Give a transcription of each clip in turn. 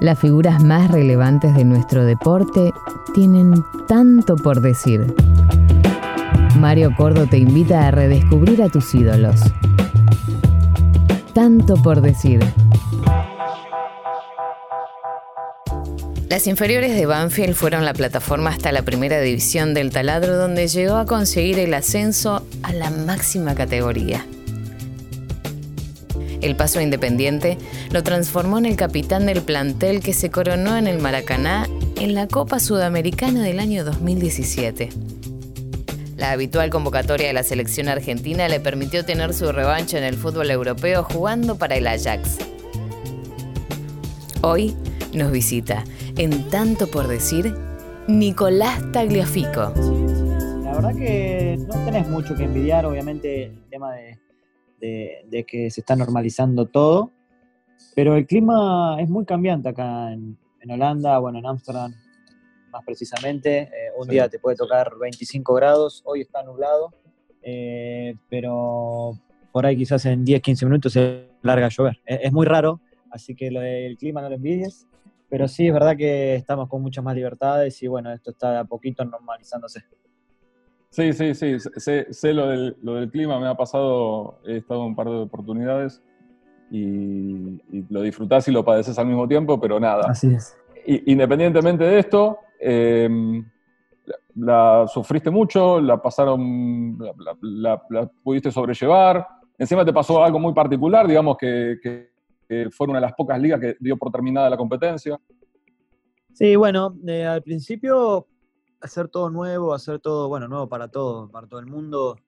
Las figuras más relevantes de nuestro deporte tienen tanto por decir. Mario Cordo te invita a redescubrir a tus ídolos. Tanto por decir. Las inferiores de Banfield fueron la plataforma hasta la primera división del taladro donde llegó a conseguir el ascenso a la máxima categoría. El paso Independiente lo transformó en el capitán del plantel que se coronó en el Maracaná en la Copa Sudamericana del año 2017. La habitual convocatoria de la selección argentina le permitió tener su revancha en el fútbol europeo jugando para el Ajax. Hoy nos visita en tanto por decir, Nicolás Tagliafico. La verdad que no tenés mucho que envidiar, obviamente, el tema de, que se está normalizando todo, pero el clima es muy cambiante acá en, Holanda, bueno, en Ámsterdam más precisamente. Eh, un día te puede tocar 25 grados, hoy está nublado, eh, pero por ahí quizás en 10, 15 minutos se larga a llover. Es, es muy raro, así que lo del clima no lo envidies. Pero sí, es verdad que estamos con muchas más libertades y bueno, esto está a poquito normalizándose. Sí, sí, sí, sé, lo, del, lo, del, clima, me ha pasado, he estado en un par de oportunidades y, lo disfrutás y lo padeces al mismo tiempo, pero nada. Así es. independientemente de esto, em, la, sufriste mucho, la pasaron, la, pudiste sobrellevar, encima te pasó algo muy particular, digamos que que fue una de las pocas ligas que dio por terminada la competencia. Sí, bueno, eh, al principio hacer todo nuevo, hacer todo, bueno, nuevo para todo, para todo el mundo,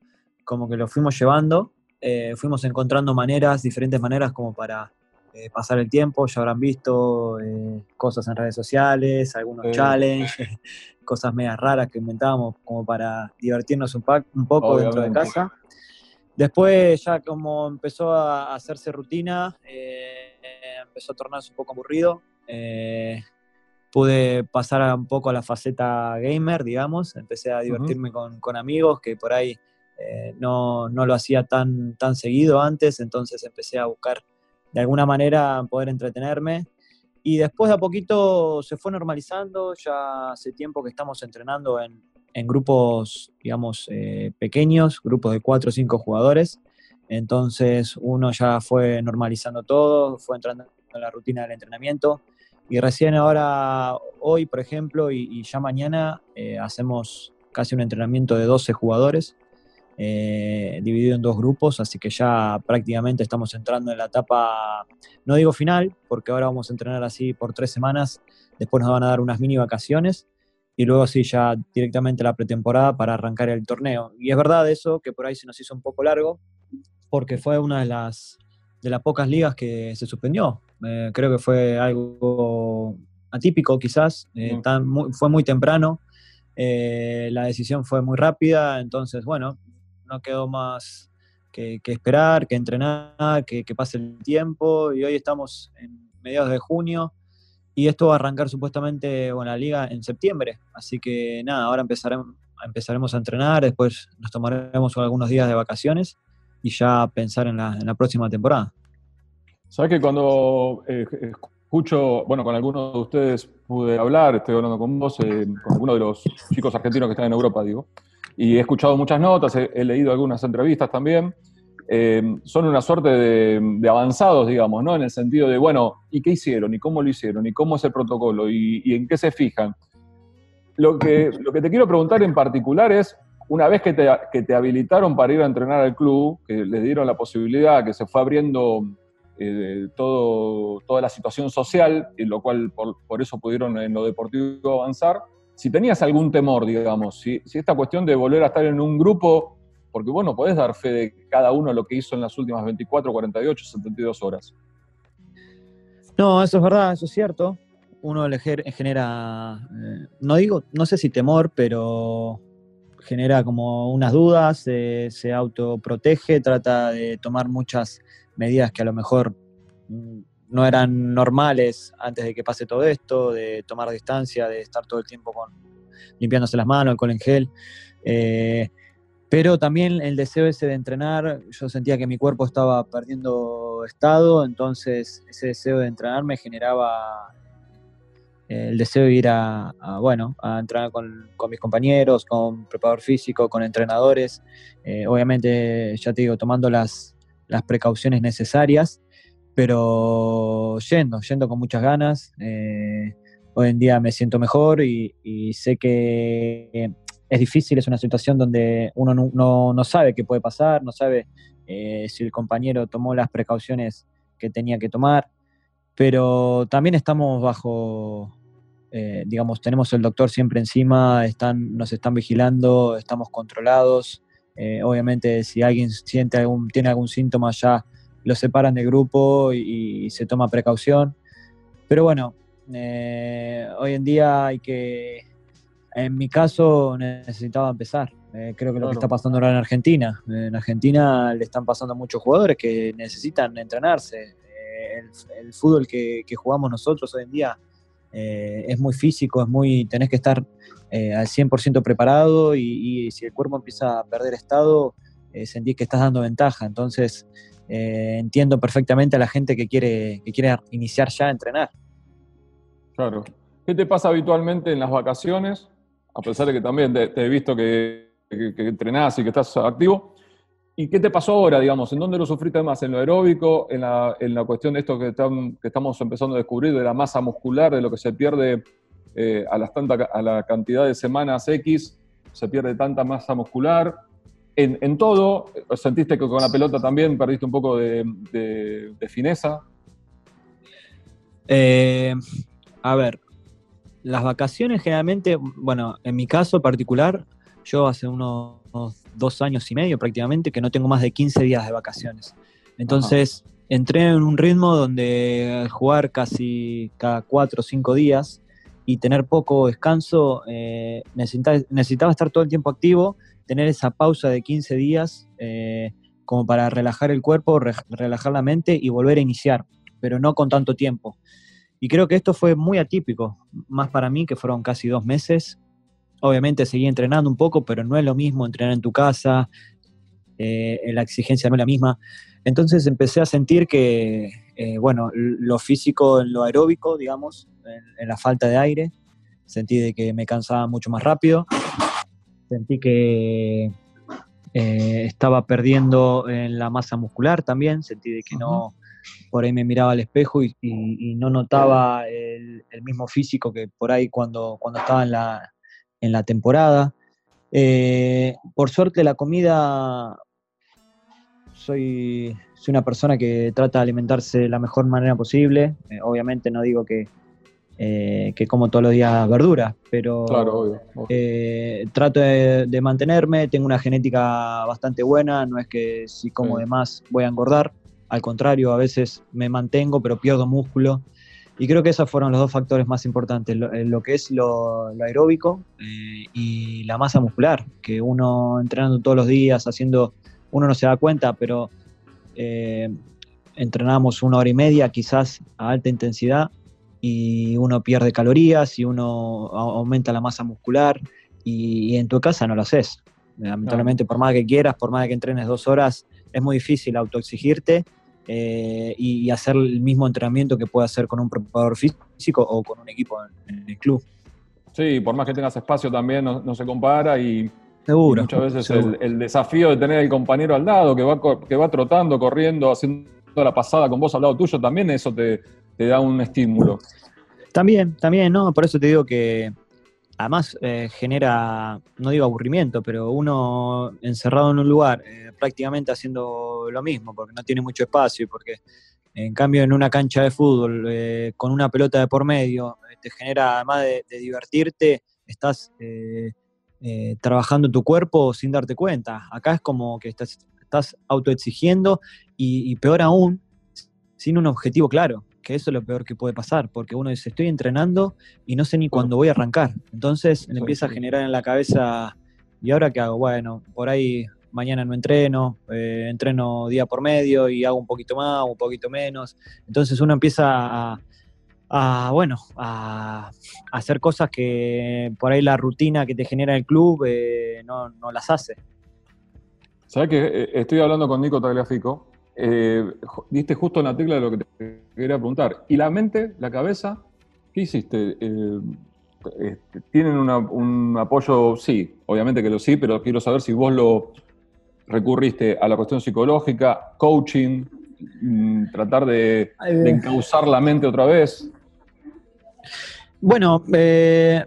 como que lo fuimos llevando, eh, fuimos encontrando maneras, diferentes maneras como para eh, pasar el tiempo, ya habrán visto cosas en redes sociales, algunos challenges, cosas medias raras que inventábamos como para divertirnos un, un poco dentro de casa. Después ya como empezó a hacerse rutina, eh, empezó a tornarse un poco aburrido. Pude pasar un poco a la faceta gamer, digamos. Empecé a divertirme con, amigos que por ahí eh, no, lo hacía tan, tan seguido antes, entonces empecé a buscar de alguna manera poder entretenerme. Y después de a poquito se fue normalizando, ya hace tiempo que estamos entrenando en, en grupos, digamos, eh, pequeños, grupos de cuatro o cinco jugadores. Entonces uno ya fue normalizando todo, fue entrando en la rutina del entrenamiento. Y recién ahora, hoy, por ejemplo, y, ya mañana, eh, hacemos casi un entrenamiento de 12 jugadores, eh, dividido en dos grupos, así que ya prácticamente estamos entrando en la etapa, no digo final, porque ahora vamos a entrenar así por tres semanas, después nos van a dar unas mini vacaciones, y luego sí, ya directamente la pretemporada para arrancar el torneo. Y es verdad eso, que por ahí se nos hizo un poco largo, porque fue una de las, de las pocas ligas que se suspendió. Eh, creo que fue algo atípico quizás, eh, fue muy temprano, eh, la decisión fue muy rápida, entonces bueno, no quedó más que, esperar, que entrenar, que, que pase el tiempo y hoy estamos en mediados de junio y esto va a arrancar supuestamente bueno, la liga en septiembre. Así que nada, ahora empezaremos, empezaremos a entrenar, después nos tomaremos algunos días de vacaciones y ya pensar en la, en la próxima temporada. Sabes que cuando eh, escucho, bueno, con algunos de ustedes pude hablar, estoy hablando con vos, eh, con algunos de los chicos argentinos que están en Europa, digo, y he escuchado muchas notas, he leído algunas entrevistas también. Eh, son una suerte de, avanzados, digamos, ¿no? En el sentido de, bueno, ¿y qué hicieron? ¿Y cómo lo hicieron? ¿Y cómo es el protocolo? ¿Y, en qué se fijan? Lo que, lo que te quiero preguntar en particular es, una vez que te, que te habilitaron para ir a entrenar al club, que les dieron la posibilidad, que se fue abriendo eh, todo, toda la situación social, en lo cual por, por, eso pudieron en lo deportivo avanzar, si tenías algún temor, digamos, si, esta cuestión de volver a estar en un grupo porque vos no podés dar fe de cada uno lo que hizo en las últimas 24, 48, 72 horas. No, eso es verdad, eso es cierto. Uno genera, eh, no digo, no sé si temor, pero genera como unas dudas, se autoprotege, trata de tomar muchas medidas que a lo mejor no eran normales antes de que pase todo esto, de tomar distancia, de estar todo el tiempo con, limpiándose las manos, alcohol en gel. Eh, pero también el deseo ese de entrenar, yo sentía que mi cuerpo estaba perdiendo estado, entonces ese deseo de entrenar me generaba el deseo de ir a, bueno, a entrenar con, mis compañeros, con preparador físico, con entrenadores. Eh, obviamente, ya te digo, tomando las, las precauciones necesarias, pero yendo, yendo con muchas ganas. Eh, hoy en día me siento mejor y, sé que es difícil, es una situación donde uno no, no, sabe qué puede pasar, no sabe eh, si el compañero tomó las precauciones que tenía que tomar, pero también estamos bajo, eh, digamos, tenemos el doctor siempre encima, están, nos están vigilando, estamos controlados. Eh, obviamente, si alguien siente algún, tiene algún síntoma, ya lo separan del grupo y, se toma precaución. Pero bueno, eh, hoy en día hay que, en mi caso, necesitaba empezar. creo que lo que está pasando ahora en Argentina. En Argentina le están pasando muchos jugadores que necesitan entrenarse. El, fútbol que, que jugamos nosotros hoy en día eh, es muy físico, es muy, tenés que estar eh, al 100% preparado y, si el cuerpo empieza a perder estado, eh, sentís que estás dando ventaja. Entonces, entiendo perfectamente a la gente que quiere, que quiere iniciar ya a entrenar. Claro. ¿Qué te pasa habitualmente en las vacaciones? A pesar de que también te, he visto que, que, que entrenás y que estás activo, ¿Y qué te pasó ahora, digamos? ¿En dónde lo sufriste más? ¿En lo aeróbico? ¿En la, en la cuestión de esto que, estamos empezando a descubrir, de la masa muscular, de lo que se pierde eh, a, las tanta, a la cantidad de semanas X? ¿Se pierde tanta masa muscular? En, todo, ¿sentiste que con la pelota también perdiste un poco de, fineza? Eh, a ver, las vacaciones generalmente, bueno, en mi caso particular, yo hace unos dos años y medio prácticamente que no tengo más de 15 días de vacaciones. Entonces entré en un ritmo donde jugar casi cada cuatro o cinco días y tener poco descanso, eh, necesitaba, estar todo el tiempo activo, tener esa pausa de 15 días eh, como para relajar el cuerpo, relajar la mente y volver a iniciar, pero no con tanto tiempo. Y creo que esto fue muy atípico, más para mí, que fueron casi dos meses, Obviamente seguí entrenando un poco, pero no es lo mismo entrenar en tu casa, eh, la exigencia no es la misma. Entonces empecé a sentir que, eh, bueno, lo físico en lo aeróbico, digamos, en, la falta de aire, sentí de que me cansaba mucho más rápido, sentí que eh, estaba perdiendo en la masa muscular también, sentí de que no, por ahí me miraba al espejo y, no notaba el, el, mismo físico que por ahí cuando, cuando estaba en la, en la temporada. Eh, por suerte la comida, soy, soy, una persona que trata de alimentarse de la mejor manera posible. Eh, obviamente no digo que, eh, que como todos los días verduras, pero trato de, mantenerme, tengo una genética bastante buena, no es que si como de más voy a engordar, al contrario, a veces me mantengo pero pierdo músculo. Y creo que esos fueron los dos factores más importantes, lo, eh, que es lo, aeróbico eh, y la masa muscular, que uno entrenando todos los días, haciendo, uno no se da cuenta, pero eh, entrenamos una hora y media quizás a alta intensidad y uno pierde calorías y uno aumenta la masa muscular y, en tu casa no lo haces. Lamentablemente, por más que quieras, por más que entrenes dos horas, es muy difícil autoexigirte eh, y, hacer el mismo entrenamiento que puede hacer con un preparador físico o con un equipo en, el club. Sí, por más que tengas espacio también no, se compara y, muchas veces El, desafío de tener el compañero al lado que va, que va trotando, corriendo, haciendo la pasada con vos al lado tuyo, también eso te, te da un estímulo. También, también, ¿no? Por eso te digo que además eh, genera, no digo aburrimiento, pero uno encerrado en un lugar, eh, prácticamente haciendo lo mismo, porque no tiene mucho espacio y porque en cambio en una cancha de fútbol, eh, con una pelota de por medio, te genera, además de, divertirte, estás trabajando tu cuerpo sin darte cuenta. Acá es como que estás, estás autoexigiendo y, y peor aún, sin un objetivo claro que eso es lo peor que puede pasar, porque uno dice, estoy entrenando y no sé ni cuándo voy a arrancar. Entonces le empieza a generar en la cabeza, ¿y ahora qué hago? Bueno, por ahí mañana no entreno, eh, entreno día por medio y hago un poquito más, un poquito menos. Entonces uno empieza a, bueno, a, hacer cosas que por ahí la rutina que te genera el club eh, no, no, las hace. ¿Sabes que eh, estoy hablando con Nico Tagliafico eh, diste justo en la tecla de lo que te quería preguntar. ¿Y la mente, la cabeza? ¿Qué hiciste? Eh, este, ¿Tienen un apoyo? Sí, obviamente que lo sí, pero quiero saber si vos lo recurriste a la cuestión psicológica, coaching, mm, tratar de, encauzar la mente otra vez. Bueno, eh,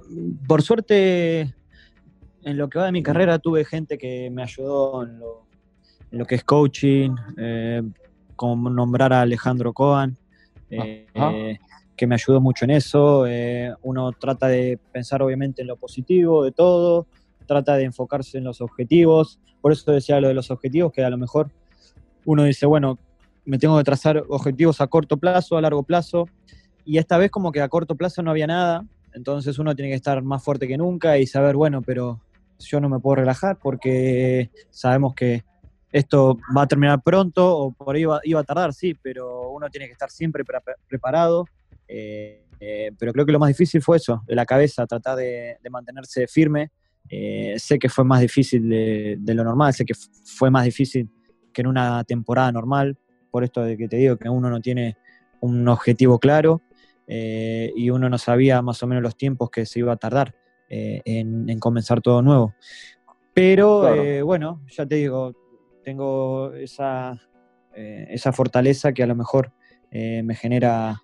por suerte, en lo que va de mi carrera tuve gente que me ayudó en lo, que es coaching, eh, como nombrar a Alejandro Cohen, eh, que me ayudó mucho en eso. uno trata de pensar obviamente en lo positivo de todo, trata de enfocarse en los objetivos. Por eso decía lo de los objetivos, que a lo mejor uno dice, bueno, me tengo que trazar objetivos a corto plazo, a largo plazo, y esta vez como que a corto plazo no había nada, entonces uno tiene que estar más fuerte que nunca y saber, bueno, pero yo no me puedo relajar porque sabemos que esto va a terminar pronto o por ahí iba, a tardar, sí, pero uno tiene que estar siempre preparado. Eh, eh, pero creo que lo más difícil fue eso, de la cabeza, tratar de, mantenerse firme. Eh, sé que fue más difícil de, de, lo normal, sé que fue más difícil que en una temporada normal, por esto de que te digo que uno no tiene un objetivo claro eh, y uno no sabía más o menos los tiempos que se iba a tardar eh, en, comenzar todo nuevo. Pero eh, bueno, ya te digo, tengo esa, esa fortaleza que a lo mejor me genera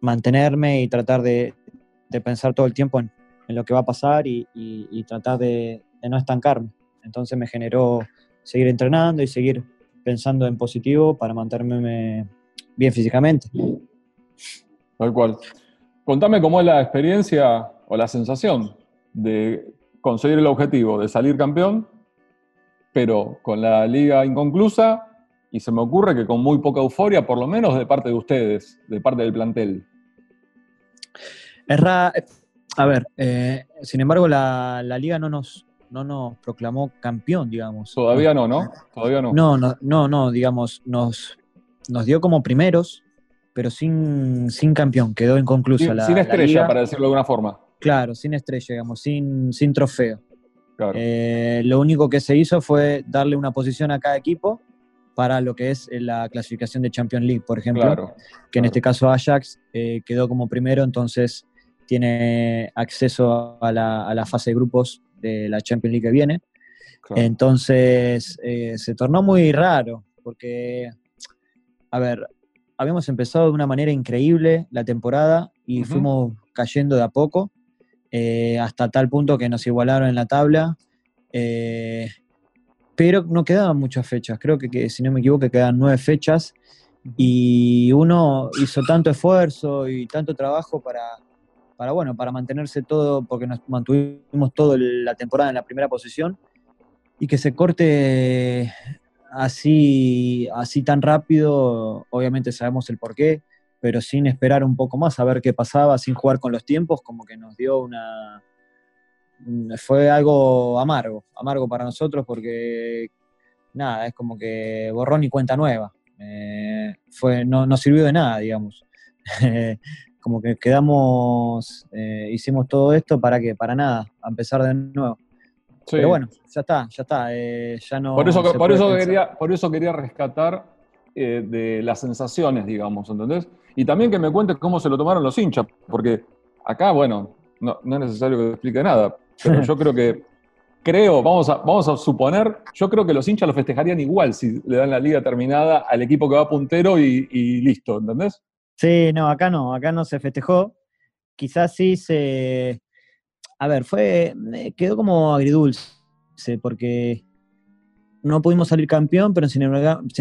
mantenerme y tratar de, pensar todo el tiempo en, lo que va a pasar y, tratar de, no estancarme. Entonces me generó seguir entrenando y seguir pensando en positivo para mantenerme bien físicamente. Tal cual. Contame cómo es la experiencia o la sensación de conseguir el objetivo de salir campeón, pero con la liga inconclusa y se me ocurre que con muy poca euforia, por lo menos de parte de ustedes, de parte del plantel. A ver, eh, sin embargo, la, liga no nos, no nos proclamó campeón, digamos. Todavía no, ¿no? Todavía no. No, no, no, no digamos, nos, nos dio como primeros pero sin, sin campeón, quedó inconclusa sin, la Sin estrella, para decirlo de alguna forma. Claro, sin estrella, digamos, sin, sin trofeo. Eh, lo único que se hizo fue darle una posición a cada equipo para lo que es la clasificación de Champions League, por ejemplo, que en este caso Ajax eh, quedó como primero, entonces tiene acceso a la, a la, fase de grupos de la Champions League que viene. Entonces eh, se tornó muy raro, porque, a ver, habíamos empezado de una manera increíble la temporada y fuimos cayendo de a poco, eh, hasta tal punto que nos igualaron en la tabla. Eh, pero no quedaban muchas fechas, creo que, si no me equivoco quedan nueve fechas. Y uno hizo tanto esfuerzo y tanto trabajo para, para, bueno, para mantenerse todo, porque nos mantuvimos toda la temporada en la primera posición y que se corte así, así tan rápido, obviamente sabemos el por qué, pero sin esperar un poco más a ver qué pasaba, sin jugar con los tiempos, como que nos dio una... Fue algo amargo, amargo para nosotros porque, nada, es como que borrón y cuenta nueva. Eh, fue, no, no sirvió de nada, digamos. como que quedamos, eh, hicimos todo esto para que, para nada, a empezar de nuevo. Pero bueno, ya está, ya está. Eh, ya no por, eso, por, eso quería, por eso quería rescatar eh, de las sensaciones, digamos, ¿entendés? Y también que me cuentes cómo se lo tomaron los hinchas, porque acá, bueno, no, es necesario que te explique nada, pero yo creo que, creo, vamos a, vamos a suponer, yo creo que los hinchas lo festejarían igual si le dan la liga terminada al equipo que va puntero y, y listo, ¿entendés? Sí, no, acá no, acá no se festejó. Quizás sí se, a ver, fue, quedó como agridulce, porque no pudimos salir campeón, pero sin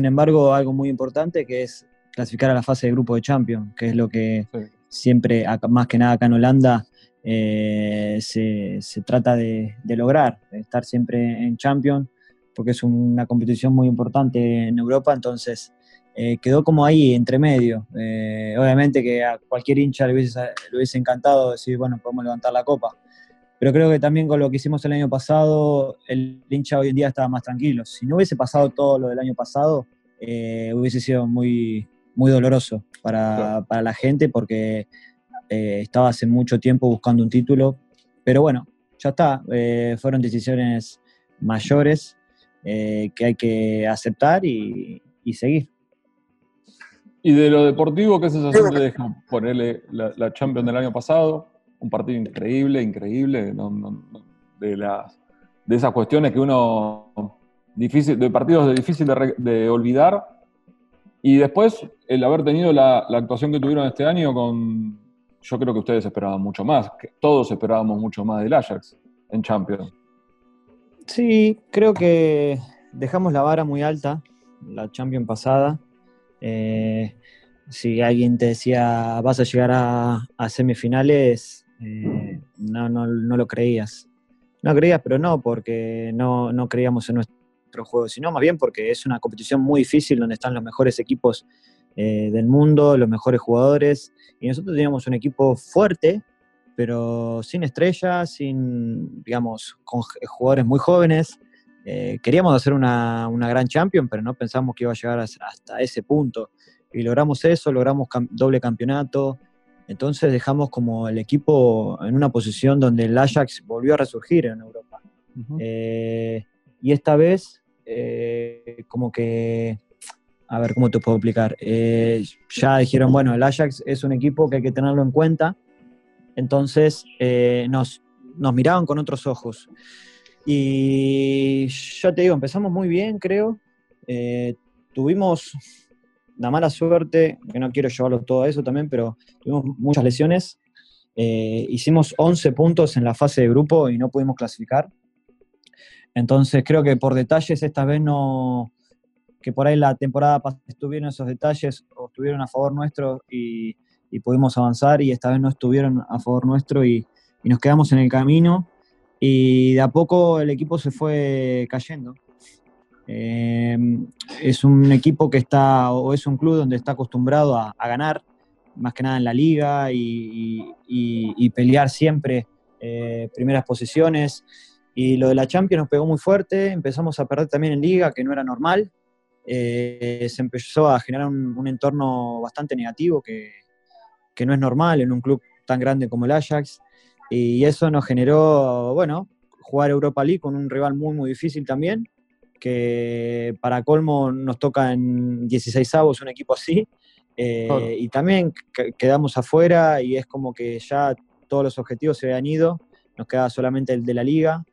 embargo, algo muy importante que es clasificar a la fase de grupo de Champions, que es lo que siempre, más que nada acá en Holanda, eh, se, trata de, lograr, estar siempre en Champions, porque es una competición muy importante en Europa, entonces eh, quedó como ahí, entre medio. Eh, obviamente que a cualquier hincha le hubiese, le hubiese encantado decir, bueno, podemos levantar la copa, pero creo que también con lo que hicimos el año pasado, el hincha hoy en día estaba más tranquilo. Si no hubiese pasado todo lo del año pasado, eh, hubiese sido muy, muy doloroso para, la gente porque eh, estaba hace mucho tiempo buscando un título. Pero bueno, ya está. Eh, fueron decisiones mayores que hay que aceptar y, seguir. Y de lo deportivo, ¿qué sensación te deja ponerle la, la Champions del año pasado? Un partido increíble, increíble, de, las, de esas cuestiones que uno, difícil, de partidos de difícil de, olvidar. Y después, el haber tenido la, actuación que tuvieron este año con, yo creo que ustedes esperaban mucho más, que todos esperábamos mucho más del Ajax en Champions. Sí, creo que dejamos la vara muy alta, la Champions pasada. Eh, si alguien te decía vas a llegar a, semifinales, eh, no, no, lo creías. No creías, pero no porque no, creíamos en nuestro juego, sino más bien porque es una competición muy difícil donde están los mejores equipos eh, del mundo, los mejores jugadores. Y nosotros teníamos un equipo fuerte, pero sin estrellas, sin, digamos, con jugadores muy jóvenes. Eh, queríamos hacer una, gran champion, pero no pensamos que iba a llegar hasta ese punto. Y logramos eso, logramos doble campeonato. Entonces dejamos como el equipo en una posición donde el Ajax volvió a resurgir en Europa. Eh, y esta vez, eh, como que, a ver cómo te puedo explicar, ya dijeron, bueno, el Ajax es un equipo que hay que tenerlo en cuenta entonces eh, nos, miraban con otros ojos. Y ya te digo, empezamos muy bien, creo. Eh, tuvimos la mala suerte, que no quiero llevarlo todo a eso también, pero tuvimos muchas lesiones. Eh, hicimos 11 puntos en la fase de grupo y no pudimos clasificar. Entonces creo que por detalles esta vez no, que por ahí la temporada estuvieron esos detalles o estuvieron a favor nuestro y y pudimos avanzar y esta vez no estuvieron a favor nuestro y, nos quedamos en el camino y de a poco el equipo se fue cayendo. Em, es un equipo que está, o es un club donde está acostumbrado a, ganar, más que nada en la liga y, pelear siempre eh, primeras posiciones. Y lo de la Champions nos pegó muy fuerte, empezamos a perder también en liga, que no era normal. Eh, se empezó a generar un entorno bastante negativo que, que no es normal en un club tan grande como el Ajax. Y eso nos generó, bueno, jugar Europa League con un rival muy, muy difícil también, que para colmo nos toca en 16 avos un equipo así. Eh, y también quedamos afuera y es como que ya todos los objetivos se habían ido, nos queda solamente el de la liga.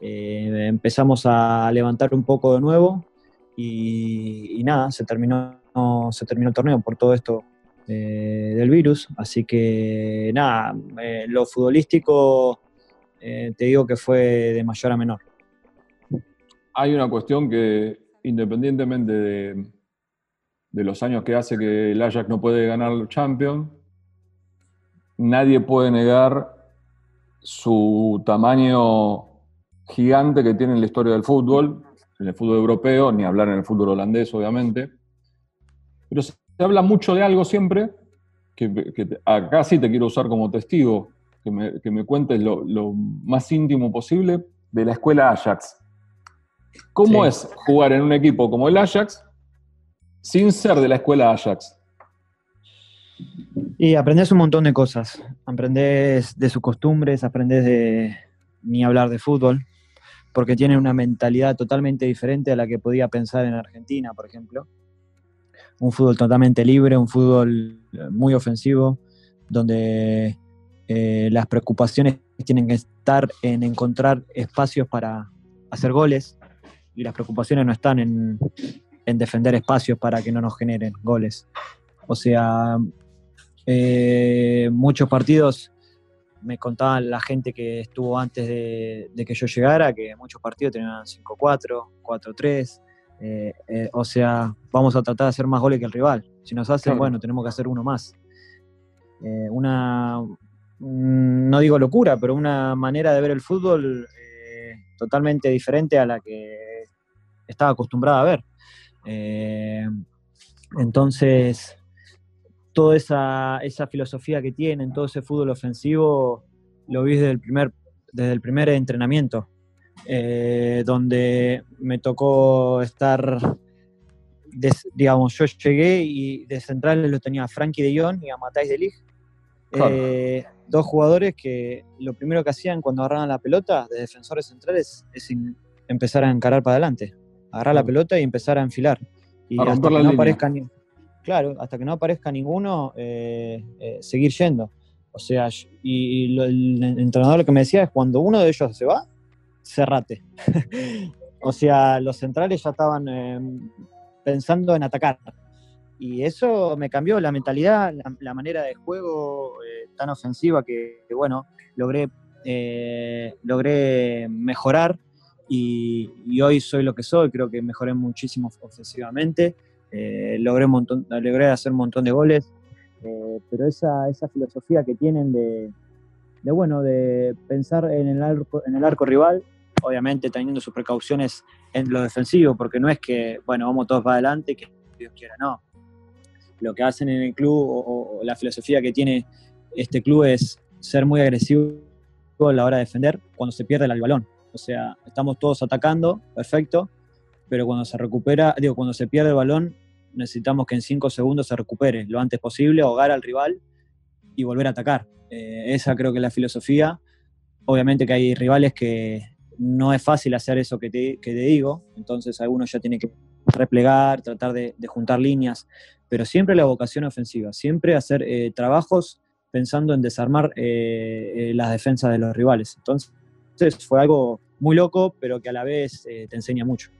Eh, empezamos a levantar un poco de nuevo y, y, nada, se terminó, se terminó el torneo por todo esto eh, del virus. Así que nada, lo futbolístico te digo que fue de mayor a menor. Hay una cuestión que independientemente de, los años que hace que el Ajax no puede ganar el Champions, nadie puede negar su tamaño gigante que tiene en la historia del fútbol, en el fútbol europeo, ni hablar en el fútbol holandés, obviamente. Pero se habla mucho de algo siempre, que, acá sí te quiero usar como testigo, que me, cuentes lo, más íntimo posible de la escuela Ajax. ¿Cómo es jugar en un equipo como el Ajax sin ser de la escuela Ajax? Y aprendes un montón de cosas. Aprendes de sus costumbres, aprendes de ni hablar de fútbol, porque tiene una mentalidad totalmente diferente a la que podía pensar en Argentina, por ejemplo un fútbol totalmente libre, un fútbol eh, muy ofensivo, donde eh, las preocupaciones tienen que estar en encontrar espacios para hacer goles y las preocupaciones no están en, defender espacios para que no nos generen goles. O sea, eh, muchos partidos, me contaba la gente que estuvo antes de, de que yo llegara, que muchos partidos tenían 5-4, 4-3, eh, eh, o sea, vamos a tratar de hacer más goles que el rival. Si nos hacen, bueno, tenemos que hacer uno más. Una, no digo locura, pero una manera de ver el fútbol totalmente diferente a la que estaba acostumbrada a ver. entonces, toda esa, esa, filosofía que tienen, todo ese fútbol ofensivo, lo vi desde el primer, desde el primer entrenamiento. Eh, donde me tocó estar, digamos, yo llegué y de centrales lo tenía a Frankie de Jong y a Matthijs de Ligt. Eh, dos jugadores que lo primero que hacían cuando agarraban la pelota de defensores centrales es empezar a encarar para adelante, agarrar la pelota y empezar a enfilar. Y hasta que no aparezcan, claro, hasta que no aparezca ninguno, eh, eh, seguir yendo. O sea, y, el entrenador lo que me decía es cuando uno de ellos se va, cerrate. o sea, los centrales ya estaban em, pensando en atacar. Y eso me cambió la mentalidad, la, manera de juego eh, tan ofensiva que, bueno, logré, logré mejorar y, hoy soy lo que soy, creo que mejoré muchísimo ofensivamente, eh, logré, un montón, logré hacer un montón de goles, eh, pero esa, esa filosofía que tienen de, bueno, de pensar en el, arco, en el arco rival, obviamente teniendo sus precauciones en lo defensivo, porque no es que, bueno, vamos todos para adelante, que Dios quiera, no. Lo que hacen en el club o, o la filosofía que tiene este club es ser muy agresivo a la hora de defender cuando se pierde el balón. O sea, estamos todos atacando, perfecto, pero cuando se recupera, digo, cuando se pierde el balón, necesitamos que en cinco segundos se recupere lo antes posible, ahogar al rival y volver a atacar. Eh, esa creo que es la filosofía. Obviamente que hay rivales que no es fácil hacer eso que te, digo, entonces algunos ya tienen que replegar, tratar de, juntar líneas, pero siempre la vocación ofensiva, siempre hacer eh, trabajos pensando en desarmar eh, las defensas de los rivales. Entonces, entonces fue algo muy loco, pero que a la vez eh, te enseña mucho.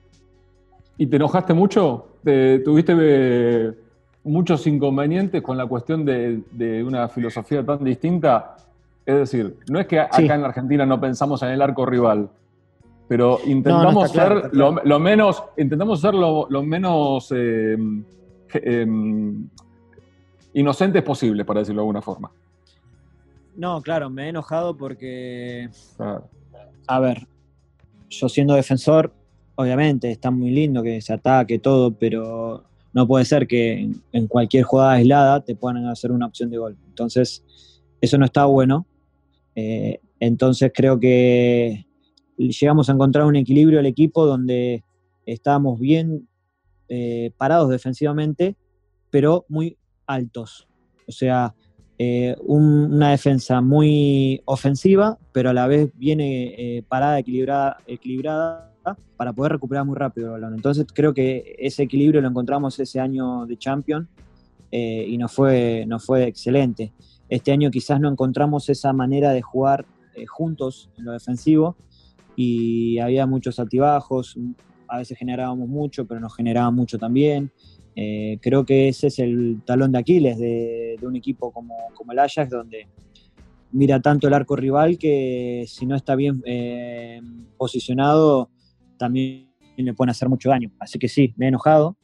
¿Y te enojaste mucho? ¿Tuviste eh, muchos inconvenientes con la cuestión de, una filosofía tan distinta? Es decir, no es que acá en la Argentina no pensamos en el arco rival, pero intentamos ser lo, menos, intentamos ser lo, menos eh, inocentes posible, para decirlo de alguna forma. No, claro, me he enojado porque a ver, yo siendo defensor, obviamente está muy lindo que se ataque todo, pero no puede ser que en, cualquier jugada aislada te puedan hacer una opción de gol. Entonces, eso no está bueno. Eh, entonces creo que llegamos a encontrar un equilibrio al equipo donde estábamos bien eh, parados defensivamente, pero muy altos. O sea, eh, una defensa muy ofensiva, pero a la vez viene eh, parada, equilibrada, equilibrada para poder recuperar muy rápido el balón. Entonces creo que ese equilibrio lo encontramos ese año de Champion eh, y nos fue, nos fue excelente. Este año quizás no encontramos esa manera de jugar juntos en lo defensivo y había muchos altibajos, a veces generábamos mucho, pero nos generaba mucho también. Eh, creo que ese es el talón de Aquiles de, un equipo como, el Ajax, donde mira tanto el arco rival que si no está bien eh, posicionado, también le pueden hacer mucho daño. Así que sí, me he enojado,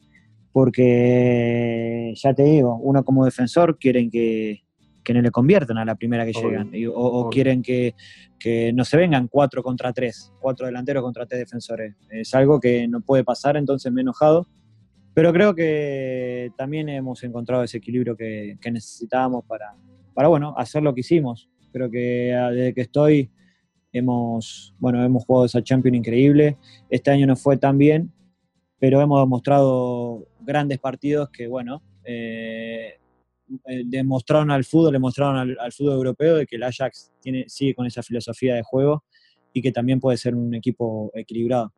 porque ya te digo, uno como defensor quieren que, no le conviertan a la primera que llegan, o, quieren que, que, no se vengan cuatro contra tres, cuatro delanteros contra tres defensores. Es algo que no puede pasar, entonces me he enojado pero creo que también hemos encontrado ese equilibrio que, necesitábamos para, para, bueno, hacer lo que hicimos. Creo que ah, desde que estoy hemos, bueno, hemos jugado esa Champions increíble. Este año no fue tan bien, pero hemos demostrado grandes partidos que, bueno, eh, eh, demostraron al fútbol, demostraron al, al, fútbol europeo de que el Ajax tiene, sigue con esa filosofía de juego y que también puede ser un equipo equilibrado.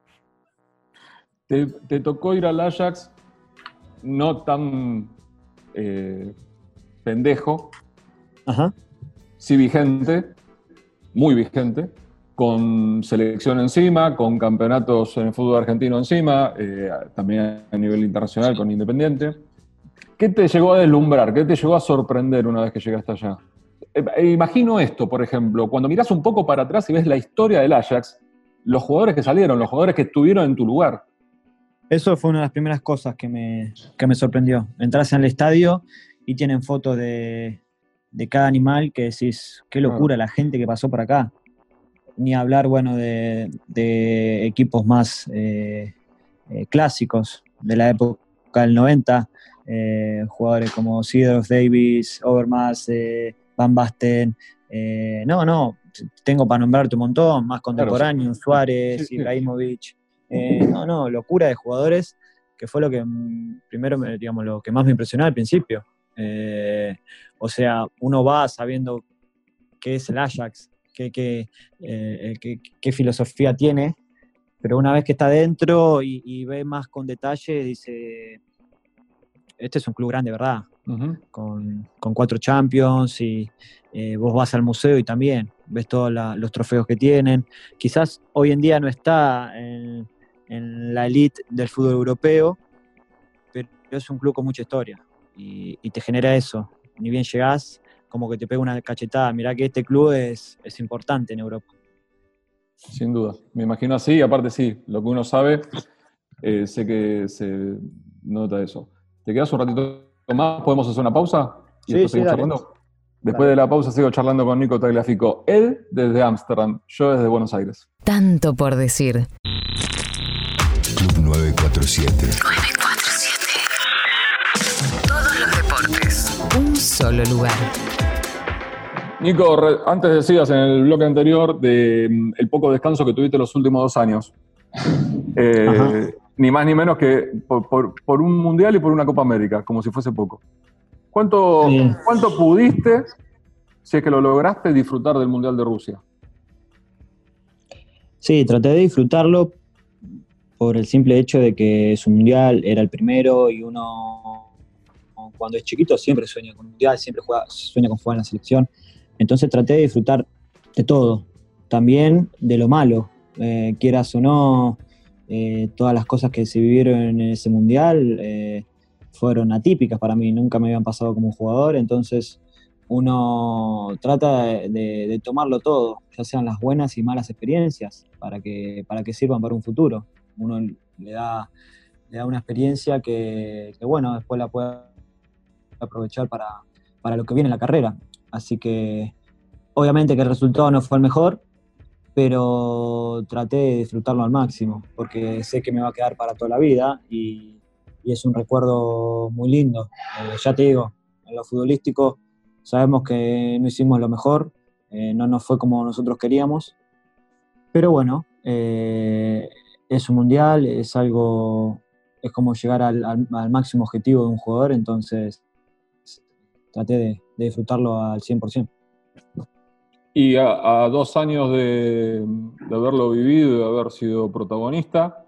Te, te tocó ir al Ajax no tan eh, pendejo, sí vigente, muy vigente, con selección encima, con campeonatos en el fútbol argentino encima, eh, también a nivel internacional con Independiente. ¿Qué te llegó a deslumbrar? ¿Qué te llegó a sorprender una vez que llegaste allá? Eh, imagino esto, por ejemplo, cuando miras un poco para atrás y ves la historia del Ajax, los jugadores que salieron, los jugadores que estuvieron en tu lugar. Eso fue una de las primeras cosas que me, que me sorprendió. Entras en el estadio y tienen fotos de, cada animal que decís, qué locura la gente que pasó por acá. Ni hablar, bueno, de, equipos más eh, eh, clásicos de la época del 90, eh, jugadores como Sidorf, Davis, Overmars, Van Basten. no, no, tengo para nombrarte un montón, más contemporáneos, Suárez, Ibrahimovic. Eh, no, no, locura de jugadores, que fue lo que mm, primero, digamos, lo que más me impresionó al principio. Eh, o sea, uno va sabiendo qué es el Ajax, qué, eh, qué, filosofía tiene, pero una vez que está dentro y, ve más con detalle, dice, este es un club grande, ¿verdad? con, cuatro champions y eh, vos vas al museo y también ves todos los trofeos que tienen. Quizás hoy en día no está en, la elite del fútbol europeo, pero es un club con mucha historia y, te genera eso. Ni bien llegás, como que te pega una cachetada. Mirá que este club es, es importante en Europa. Sin duda, me imagino así, aparte sí, lo que uno sabe, eh, sé que se nota eso. ¿Te quedas un ratito más? ¿Podemos hacer una pausa? Y sí, sí, charlando. Después de la pausa sigo charlando con Nico Tagliafico. Él desde Ámsterdam, yo desde Buenos Aires. Tanto por decir. Club 947. 947. Todos los deportes. Un solo lugar. Nico, antes decías en el bloque anterior de mm, el poco descanso que tuviste los últimos dos años. Eh, ni más ni menos que por, un mundial y por una Copa América, como si fuese poco. ¿Cuánto, ¿Cuánto pudiste, si es que lo lograste, disfrutar del Mundial de Rusia? Sí, traté de disfrutarlo por el simple hecho de que su mundial era el primero y uno cuando es chiquito siempre sueña con un mundial, siempre sueña con jugar en la selección. Entonces traté de disfrutar de todo, también de lo malo, eh, quieras o no, eh, todas las cosas que se vivieron en ese mundial eh, fueron atípicas para mí, nunca me habían pasado como jugador, entonces uno trata de, tomarlo todo, ya sean las buenas y malas experiencias, para que, para que sirvan para un futuro. Uno le da, le da una experiencia que, bueno, después la puede aprovechar para, para lo que viene en la carrera. Así que obviamente que el resultado no fue el mejor, pero traté de disfrutarlo al máximo, porque sé que me va a quedar para toda la vida y, es un recuerdo muy lindo. Eh, ya te digo, en lo futbolístico sabemos que no hicimos lo mejor, eh, no nos fue como nosotros queríamos, pero bueno, eh, es un mundial, es algo, es como llegar al máximo objetivo de un jugador, entonces traté de, disfrutarlo al 100%. Y a, dos años de, haberlo vivido y de haber sido protagonista,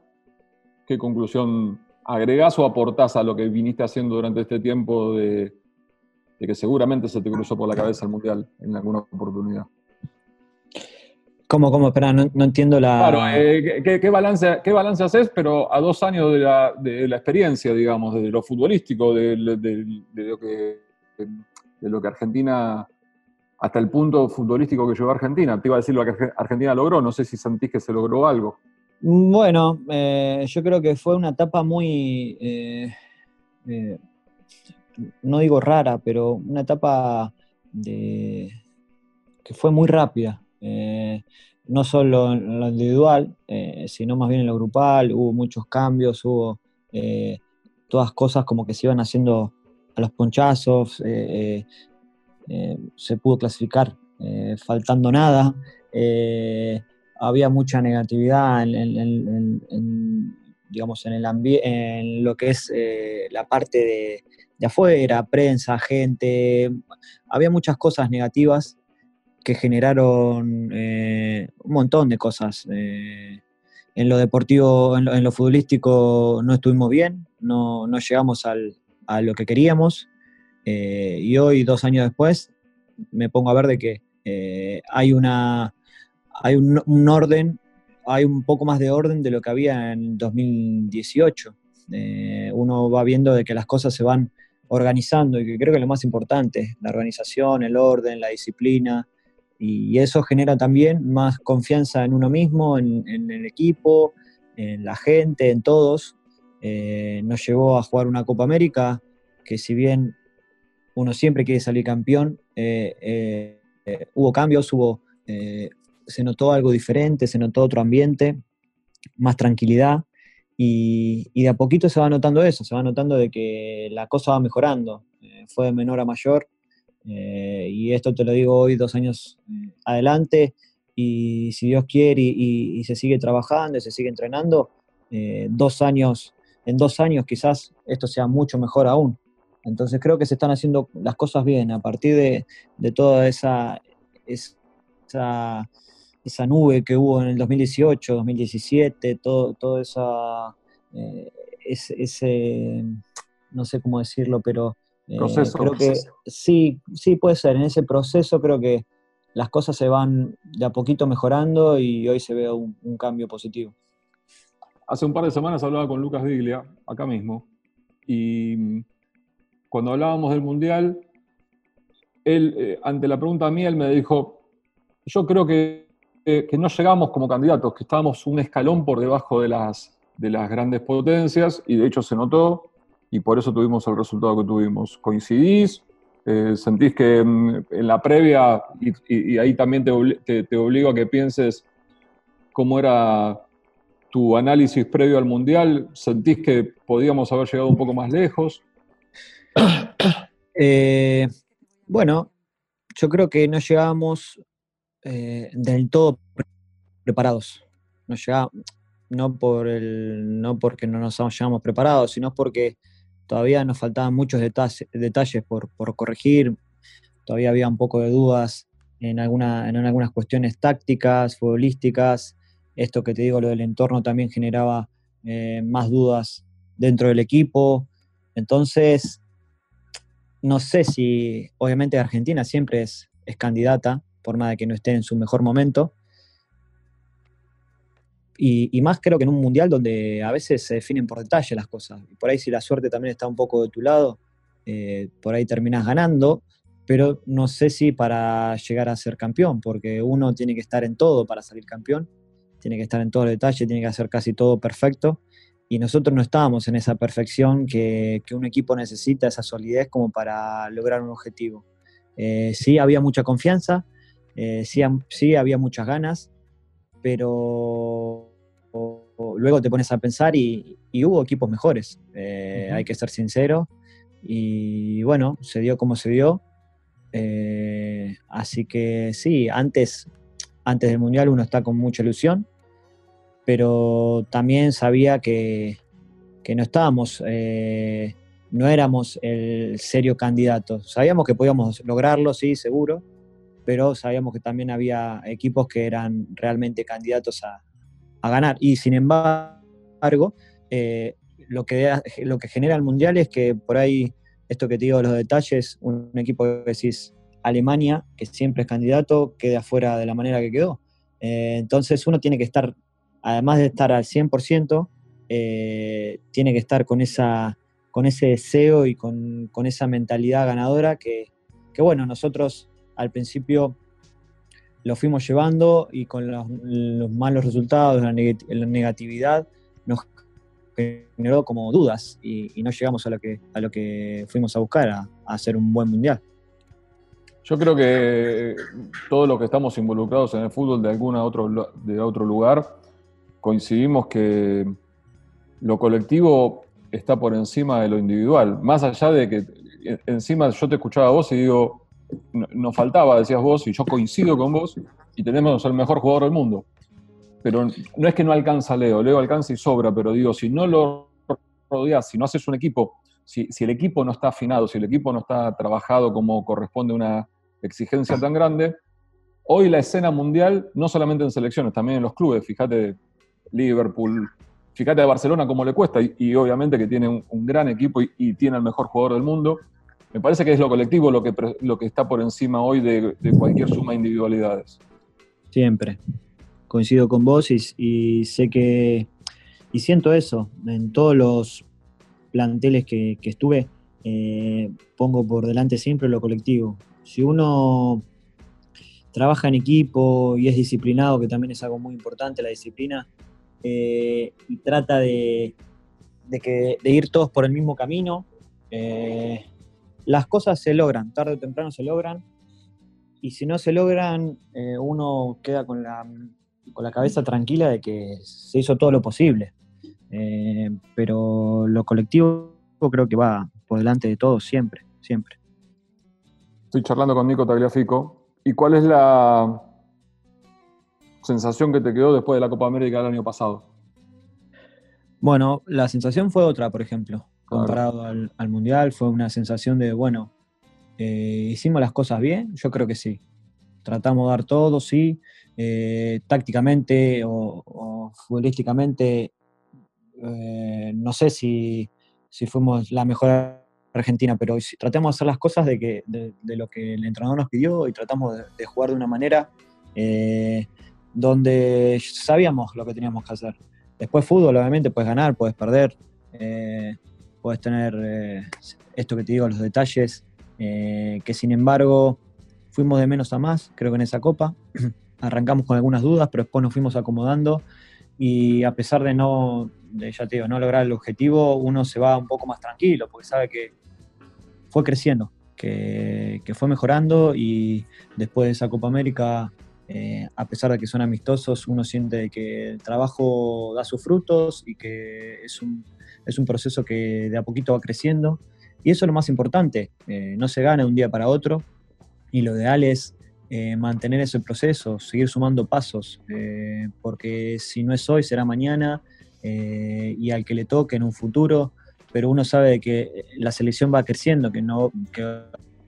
¿qué conclusión agregás o aportás a lo que viniste haciendo durante este tiempo de, que seguramente se te cruzó por la cabeza el Mundial en alguna oportunidad? ¿Cómo, cómo? Espera, no, entiendo la... Claro, eh, ¿qué, balance, ¿qué balance haces, pero a dos años de la, de la experiencia, digamos, de lo futbolístico, de lo que de lo que Argentina, hasta el punto futbolístico que llegó a Argentina. Te iba a decir lo que Argentina logró, no sé si sentís que se logró algo. Bueno, eh, yo creo que fue una etapa muy, eh, no digo rara, pero una etapa de, que fue muy rápida. No solo en lo individual, sino más bien en lo grupal, hubo muchos cambios, hubo todas cosas como que se iban haciendo a los ponchazos, eh, eh, eh, se pudo clasificar faltando nada, había mucha negatividad en, digamos, en, el en lo que es la parte de, afuera, prensa, gente, había muchas cosas negativas que generaron un montón de cosas. en lo deportivo, en lo, futbolístico no estuvimos bien, no, llegamos al, a lo que queríamos. Eh, y hoy, dos años después, me pongo a ver de que eh, hay, una, hay un, orden, hay un poco más de orden de lo que había en 2018. Eh, uno va viendo de que las cosas se van organizando y que creo que lo más importante, la organización, el orden, la disciplina, y eso genera también más confianza en uno mismo, en el equipo, en la gente, en todos, eh, nos llevó a jugar una Copa América, que si bien uno siempre quiere salir campeón, eh, eh, hubo cambios, hubo, se notó algo diferente, se notó otro ambiente, más tranquilidad, y, de a poquito se va notando eso, se va notando de que la cosa va mejorando, fue de menor a mayor, y esto te lo digo hoy, dos años adelante, y si Dios quiere y, se sigue trabajando y se sigue entrenando, dos años en dos años quizás esto sea mucho mejor aún. Entonces creo que se están haciendo las cosas bien a partir de, toda esa, esa, esa, nube que hubo en el 2018, 2017, todo, esa, eh, ese, no sé cómo decirlo, pero eh, Proceso. creo que sí, sí puede ser. En ese proceso creo que las cosas se van de a poquito mejorando y hoy se ve un, un cambio positivo. Hace un par de semanas hablaba con Lucas Viglia, acá mismo, y mm, cuando hablábamos del Mundial, él, eh, ante la pregunta mía, él me dijo, yo creo que, que- que no llegamos como candidatos, que estábamos un escalón por debajo de las, de las grandes potencias, y de hecho se notó, y por eso tuvimos el resultado que tuvimos. ¿Coincidís? Eh, ¿Sentís que mm, en la previa, y, ahí también te, te, obligo a que pienses cómo era tu análisis previo al Mundial, ¿sentís que podíamos haber llegado un poco más lejos? Eh, bueno, yo creo que no llegábamos eh, del todo pre- preparados. No, no, por el, no porque no nos llegamos preparados, sino porque todavía nos faltaban muchos detalles, por, por corregir. Todavía había un poco de dudas en, en algunas cuestiones tácticas, futbolísticas. Esto que te digo, lo del entorno también generaba eh, más dudas dentro del equipo. Entonces, no sé si, obviamente Argentina siempre es, es candidata, por más de que no esté en su mejor momento. Y, y más creo que en un mundial donde a veces se definen por detalle las cosas. Y por ahí si la suerte también está un poco de tu lado, eh, por ahí terminas ganando, pero no sé si para llegar a ser campeón, porque uno tiene que estar en todo para salir campeón, tiene que estar en todo el detalle, tiene que hacer casi todo perfecto y nosotros no estábamos en esa perfección que, que un equipo necesita, esa solidez como para lograr un objetivo. Eh, sí había mucha confianza, eh, sí, sí había muchas ganas, pero luego te pones a pensar y, y hubo equipos mejores, eh, hay que ser sincero, y bueno, se dio como se dio. eh, así que sí, antes, antes del Mundial uno está con mucha ilusión, pero también sabía que, que no estábamos, eh, no éramos el serio candidato. Sabíamos que podíamos lograrlo, sí, seguro, pero sabíamos que también había equipos que eran realmente candidatos a, a ganar. Y sin embargo, eh, lo, que, lo que genera el Mundial es que por ahí, esto que te digo, los detalles, un, equipo que decís Alemania, que siempre es candidato, quede afuera de la manera que quedó. Eh, entonces uno tiene que estar, además de estar al 100%, eh, tiene que estar con, esa, con ese deseo y con, con esa mentalidad ganadora que, que, bueno, nosotros al principio lo fuimos llevando y con los, los malos resultados, la, neg- la negatividad, nos generó como dudas y, no llegamos a lo que, a lo que fuimos a buscar, a, hacer un buen mundial. Yo creo que todos los que estamos involucrados en el fútbol de alguna otro, de otro lugar coincidimos que lo colectivo está por encima de lo individual. Más allá de que e- encima yo te escuchaba a vos y digo, "No- nos faltaba, decías vos, y yo coincido con vos, y tenemos el mejor jugador del mundo. Pero no es que no alcanza Leo, Leo alcanza y sobra, pero digo, si no lo rodeas, si no haces un equipo, si, si el equipo no está afinado, si el equipo no está trabajado como corresponde a una exigencia tan grande, hoy la escena mundial, no solamente en selecciones, también en los clubes, fíjate Liverpool, fíjate a Barcelona cómo le cuesta, y, obviamente que tiene un, un gran equipo y, y tiene al mejor jugador del mundo. Me parece que es lo colectivo lo que, lo que está por encima hoy de, cualquier suma de individualidades. Siempre. Coincido con vos y, sé que, y siento eso, en todos los planteles que, que estuve, eh, pongo por delante siempre lo colectivo. Si uno trabaja en equipo y es disciplinado, que también es algo muy importante, la disciplina, eh, y trata de, de que, de ir todos por el mismo camino, eh, las cosas se logran, tarde o temprano se logran, y si no se logran, eh, uno queda con la, con la cabeza tranquila de que se hizo todo lo posible. Eh, pero lo colectivo creo que va por delante de todo siempre, siempre. Estoy charlando con Nico Tagliafico. ¿Y cuál es la sensación que te quedó después de la Copa América del año pasado? Bueno, la sensación fue otra, por ejemplo, Comparado al, al Mundial, fue una sensación de, bueno, eh, hicimos las cosas bien, yo creo que sí. Tratamos de dar todo, sí. Eh, tácticamente o, futbolísticamente, eh, no sé si, si fuimos la mejor Argentina, pero tratamos de hacer las cosas de, que, de, lo que el entrenador nos pidió y tratamos de, jugar de una manera donde sabíamos lo que teníamos que hacer. Después fútbol, obviamente, puedes ganar, puedes perder, puedes tener eh, esto que te digo, los detalles, que sin embargo fuimos de menos a más, creo que en esa copa. Arrancamos con algunas dudas, pero después nos fuimos acomodando y a pesar de no, ya te digo, no lograr el objetivo, uno se va un poco más tranquilo porque sabe que fue creciendo, que, fue mejorando y después de esa Copa América, eh, a pesar de que son amistosos, uno siente que el trabajo da sus frutos y que es un, es un proceso que de a poquito va creciendo. Y eso es lo más importante, eh, no se gana de un día para otro y lo ideal es eh, mantener ese proceso, seguir sumando pasos, porque si no es hoy, será mañana y al que le toque en un futuro pero uno sabe que la selección va creciendo, que no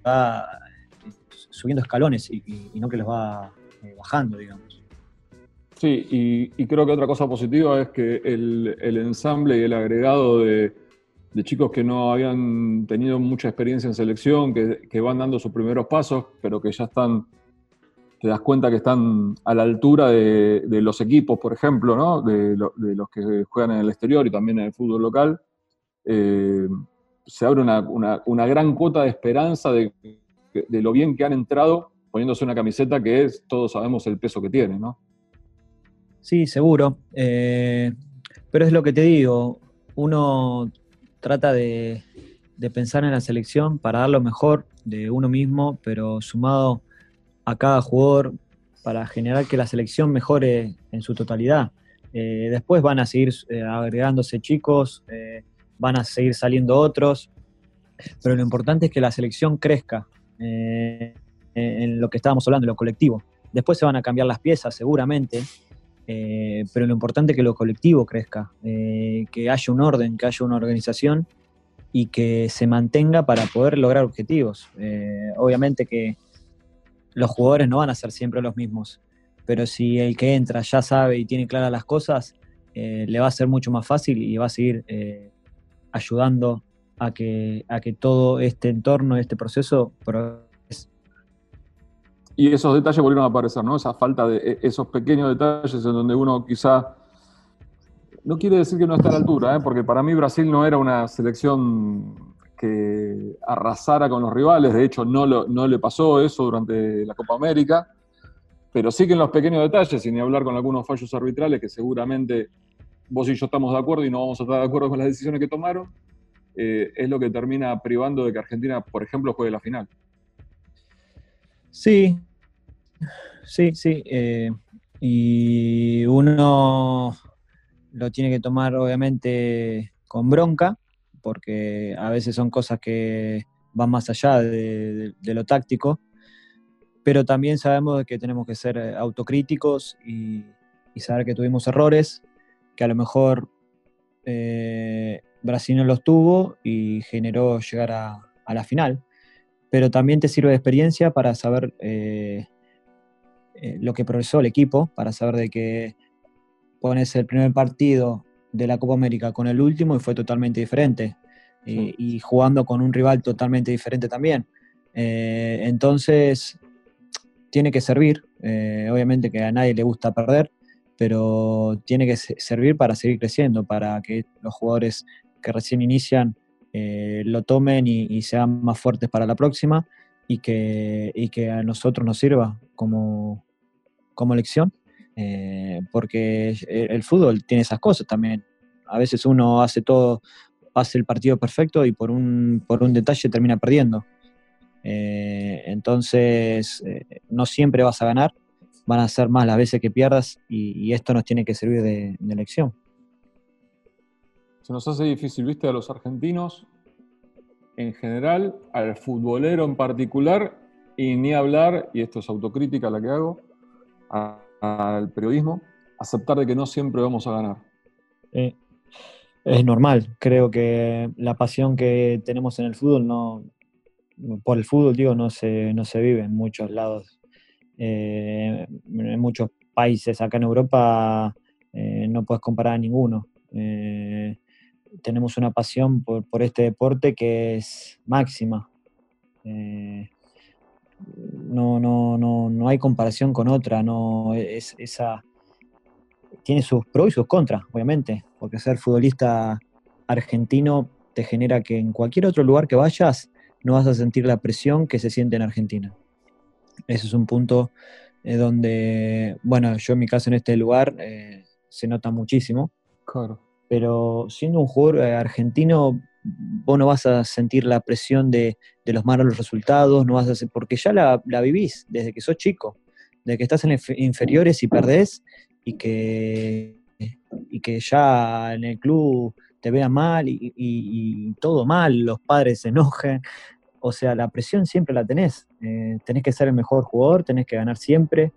va subiendo escalones y, no que los va eh, bajando, digamos. Sí, y, creo que otra cosa positiva es que el, ensamble y el agregado de, chicos que no habían tenido mucha experiencia en selección, que, van dando sus primeros pasos, pero que ya están, te das cuenta que están a la altura de, los equipos, por ejemplo, ¿no? de, los que juegan en el exterior y también en el fútbol local, eh, se abre una, gran cuota de esperanza de, lo bien que han entrado poniéndose una camiseta que es, todos sabemos el peso que tiene, ¿no? Sí, seguro. Eh, pero es lo que te digo, uno trata de, pensar en la selección para dar lo mejor de uno mismo, pero sumado a cada jugador para generar que la selección mejore en su totalidad. Eh, después van a seguir agregándose chicos, van a seguir saliendo otros, pero lo importante es que la selección crezca eh, en lo que estábamos hablando, en lo colectivo. Después se van a cambiar las piezas, seguramente, eh, pero lo importante es que lo colectivo crezca, eh, que haya un orden, que haya una organización y que se mantenga para poder lograr objetivos. obviamente que los jugadores no van a ser siempre los mismos, pero si el que entra ya sabe y tiene claras las cosas, le va a ser mucho más fácil y va a seguir ayudando a que, a que todo este entorno, este proceso. Y esos detalles volvieron a aparecer, ¿no? Esa falta de e, esos pequeños detalles en donde uno quizá no quiere decir que no esté a la altura, ¿eh? porque para mí Brasil no era una selección que arrasara con los rivales, de hecho no, no le pasó eso durante la Copa América, pero sí que en los pequeños detalles, sin hablar con algunos fallos arbitrales que seguramente vos y yo estamos de acuerdo y no vamos a estar de acuerdo con las decisiones que tomaron, eh, es lo que termina privando de que Argentina, por ejemplo, juegue la final. Sí, sí, sí. Eh, y uno lo tiene que tomar obviamente con bronca, porque a veces son cosas que van más allá de, lo táctico, pero también sabemos que tenemos que ser autocríticos y saber que tuvimos errores que a lo mejor eh, Brasil no los tuvo y generó llegar a, la final. Pero también te sirve de experiencia para saber eh, eh, lo que progresó el equipo, para saber de que pones el primer partido de la Copa América con el último y fue totalmente diferente. Y, jugando con un rival totalmente diferente también. entonces, tiene que servir. obviamente que a nadie le gusta perder, pero tiene que servir para seguir creciendo, para que los jugadores que recién inician eh, lo tomen y, sean más fuertes para la próxima y que, que a nosotros nos sirva como, como lección, eh, porque el fútbol tiene esas cosas también. A veces uno hace todo, hace el partido perfecto y por un, por un detalle termina perdiendo. Eh, entonces, no siempre vas a ganar, van a ser más las veces que pierdas y, esto nos tiene que servir de, de, lección. Se nos hace difícil, viste, a los argentinos en general, al futbolero en particular, y ni hablar, y esto es autocrítica la que hago, al periodismo, aceptar de que no siempre vamos a ganar. es normal, creo que la pasión que tenemos en el fútbol no, por el fútbol, digo, no se, no se vive en muchos lados eh, en muchos países acá en Europa eh, no puedes comparar a ninguno. Eh, tenemos una pasión por, por este deporte que es máxima. No, no, no, no hay comparación con otra, no es esa tiene sus pros y sus contras, obviamente, porque ser futbolista argentino te genera que en cualquier otro lugar que vayas no vas a sentir la presión que se siente en Argentina. Ese es un punto eh, donde, bueno, yo en mi caso en este lugar eh, se nota muchísimo. Claro. Pero siendo un jugador eh, argentino, vos no vas a sentir la presión de, los malos resultados, no vas a porque ya la, la, vivís desde que sos chico, desde que estás en inferiores y perdés y que, y que ya en el club te vean mal y, todo mal, los padres se enojen. O sea, la presión siempre la tenés. Eh, tenés que ser el mejor jugador, tenés que ganar siempre.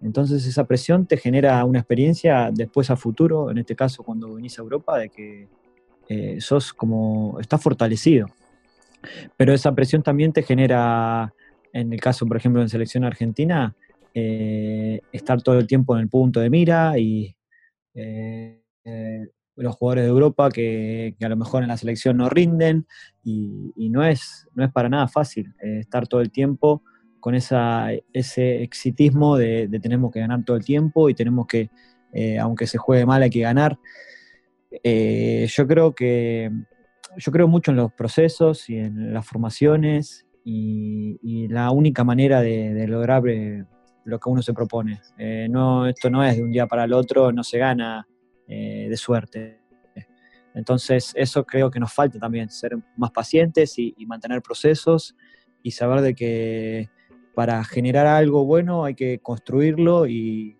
Entonces esa presión te genera una experiencia después a futuro, en este caso cuando venís a Europa, de que eh, sos como, estás fortalecido. Pero esa presión también te genera, en el caso, por ejemplo, en selección argentina, eh, estar todo el tiempo en el punto de mira y los jugadores de Europa que, a lo mejor en la selección no rinden y, no, es, no es para nada fácil eh, estar todo el tiempo con esa, ese exitismo de, tenemos que ganar todo el tiempo y tenemos que, eh, aunque se juegue mal, hay que ganar. Eh, yo creo que yo creo mucho en los procesos y en las formaciones y, la única manera de, lograr lo que uno se propone. no, esto no es de un día para el otro, no se gana eh, de suerte. Entonces, eso creo que nos falta también, ser más pacientes y, mantener procesos y saber de que para generar algo bueno hay que construirlo y,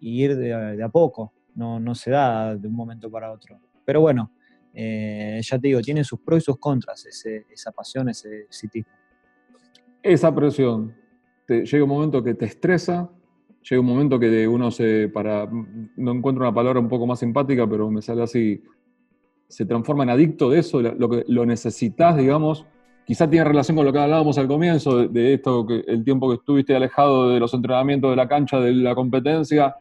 ir de, a poco, no, no, se da de un momento para otro. Pero bueno, eh, ya te digo, tiene sus pros y sus contras esa pasión, ese citismo. Esa presión, te, llega un momento que te estresa, llega un momento que uno se, para, no encuentro una palabra un poco más simpática, pero me sale así, se transforma en adicto de eso, lo que lo necesitas, digamos, quizá tiene relación con lo que hablábamos al comienzo, de, esto, que el tiempo que estuviste alejado de los entrenamientos de la cancha, de la competencia,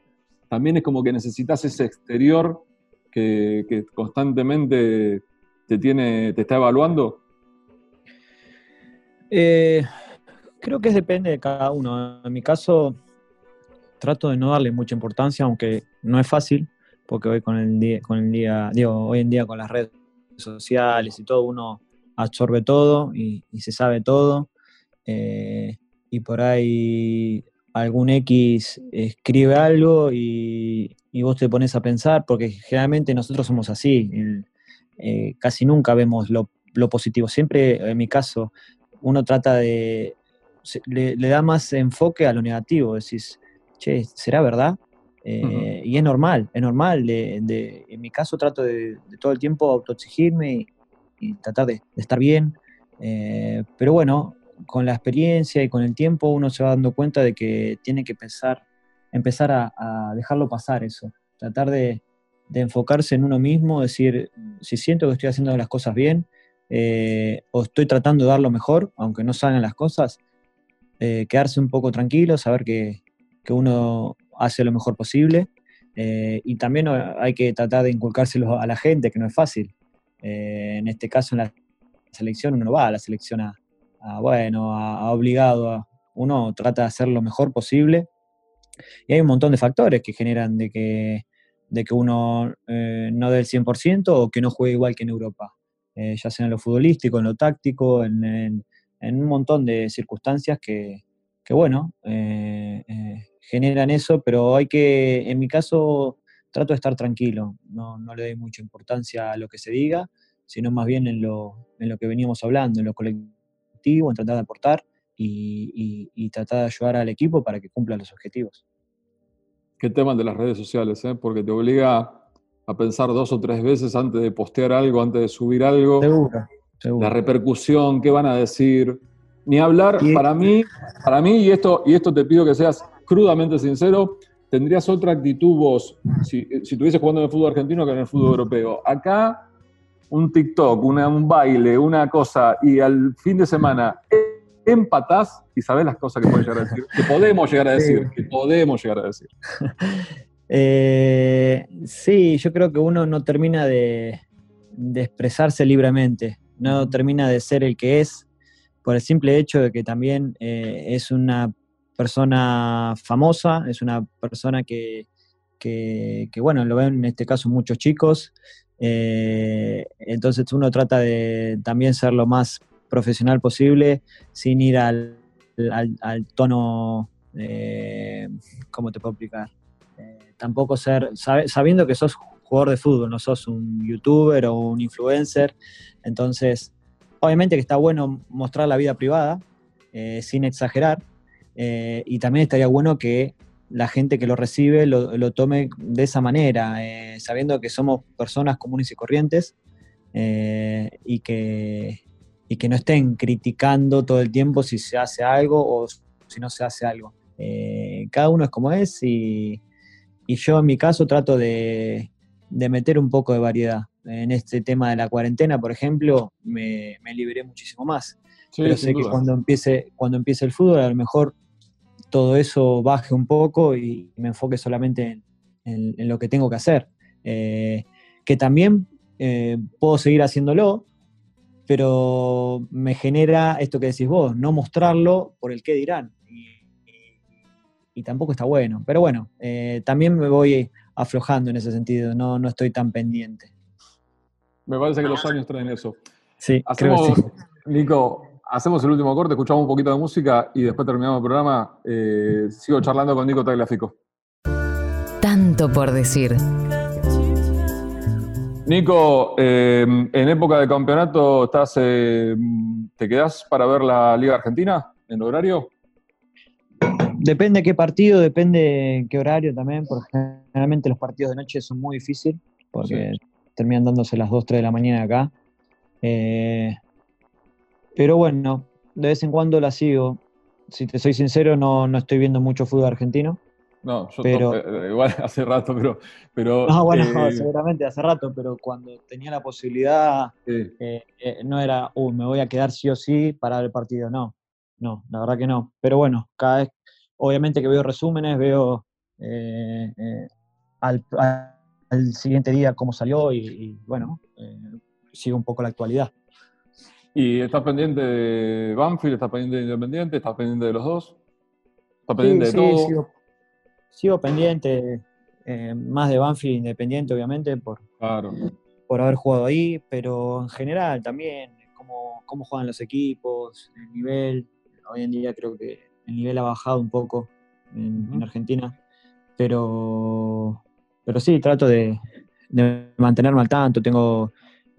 también es como que necesitas ese exterior que, constantemente te, tiene, te está evaluando. Eh, creo que depende de cada uno. En mi caso, trato de no darle mucha importancia, aunque no es fácil, porque hoy con el día, digo, hoy en día con las redes sociales y todo, uno absorbe todo y, se sabe todo. Eh, y por ahí algún X escribe algo y, vos te pones a pensar, porque generalmente nosotros somos así, eh, casi nunca vemos lo, positivo. Siempre, en mi caso, uno trata de, le, le, da más enfoque a lo negativo, decís, che, ¿será verdad? Eh, y es normal, es normal. De, en mi caso trato de, todo el tiempo autoexigirme y, tratar de, estar bien. Eh, pero bueno, con la experiencia y con el tiempo uno se va dando cuenta de que tiene que pensar, empezar a, dejarlo pasar eso. Tratar de, enfocarse en uno mismo, decir, si siento que estoy haciendo las cosas bien, eh, o estoy tratando de dar lo mejor, aunque no salgan las cosas, quedarse un poco tranquilo, saber que, que uno hace lo mejor posible. Eh, y también hay que tratar de inculcárselo a la gente, que no es fácil. Eh, en este caso, en la selección, uno no va a la selección a, bueno, a, obligado. A, uno trata de hacer lo mejor posible. Y hay un montón de factores que generan de que, de que uno eh, no dé el 100% o que no juegue igual que en Europa. ya sea en lo futbolístico, en lo táctico, en, en un montón de circunstancias que, que bueno, eh, eh, generan eso, pero hay que, en mi caso, trato de estar tranquilo, no, le doy mucha importancia a lo que se diga, sino más bien en lo, en lo que veníamos hablando, en lo colectivo, en tratar de aportar y, tratar de ayudar al equipo para que cumpla los objetivos. Qué tema de las redes sociales, ¿eh? porque te obliga a pensar dos o tres veces antes de postear algo, antes de subir algo. Seguro, seguro. La repercusión, qué van a decir, ni hablar, para mí, para mí, y esto, y esto te pido que seas crudamente sincero, tendrías otra actitud vos si, si estuvieses jugando en el fútbol argentino que en el fútbol europeo. Acá, un TikTok, un baile, una cosa, y al fin de semana empatás y sabés las cosas que puedes llegar a decir, que podemos llegar a decir, que podemos llegar a decir. Eh, sí, yo creo que uno no termina de, expresarse libremente, no termina de ser el que es por el simple hecho de que también eh, es una persona famosa, es una persona que, bueno, lo ven en este caso muchos chicos, eh, entonces uno trata de también ser lo más profesional posible sin ir al, tono, eh, ¿cómo te puedo explicar? tampoco ser, sabiendo que sos jugador de fútbol, no sos un youtuber o un influencer. Entonces, obviamente que está bueno mostrar la vida privada, eh, sin exagerar, eh, y también estaría bueno que la gente que lo recibe lo, tome de esa manera, eh, sabiendo que somos personas comunes y corrientes y, que, y que no estén criticando todo el tiempo si se hace algo o si no se hace algo. cada uno es como es y, y yo en mi caso trato de, de meter un poco de variedad. En este tema de la cuarentena, por ejemplo, me, me liberé muchísimo más. Pero sé que cuando empiece, cuando empiece el fútbol, a lo mejor todo eso baje un poco y me enfoque solamente en, lo que tengo que hacer. Eh, que también eh, puedo seguir haciéndolo, pero me genera esto que decís vos, no mostrarlo por el qué dirán. Y, tampoco está bueno. Pero bueno, eh, también me voy aflojando en ese sentido, no, no estoy tan pendiente. Me parece que los años traen eso. Sí, hacemos, Nico, hacemos el último corte, escuchamos un poquito de música y después terminamos el programa. Eh, sigo charlando con Nico Tagliafico. Tanto por decir. Nico, eh, en época de campeonato, estás, eh, ¿te quedás para ver la Liga Argentina en horario? Depende qué partido, depende qué horario también, porque generalmente los partidos de noche son muy difíciles, porque terminan dándose las 2, 3 de la mañana acá. Eh, pero bueno, de vez en cuando la sigo. Si te soy sincero, no, no estoy viendo mucho fútbol argentino. No, yo pero, eh, igual hace rato, pero... pero no, bueno, eh, seguramente hace rato, pero cuando tenía la posibilidad, no era, uh, me voy a quedar sí o sí para el partido, no. No, la verdad que no. Pero bueno, cada vez obviamente que veo resúmenes, veo eh, eh, al, siguiente día cómo salió y, bueno, eh, sigo un poco la actualidad. ¿Y estás pendiente de Banfield? ¿Estás pendiente de Independiente? ¿Estás pendiente de los dos? ¿Estás pendiente de todo? Sigo, sigo pendiente, más de Banfield Independiente, obviamente, por, por haber jugado ahí, pero en general también, cómo, cómo juegan los equipos, el nivel. Hoy en día creo que el nivel ha bajado un poco en, Argentina, pero, pero sí, trato de, mantenerme al tanto. Tengo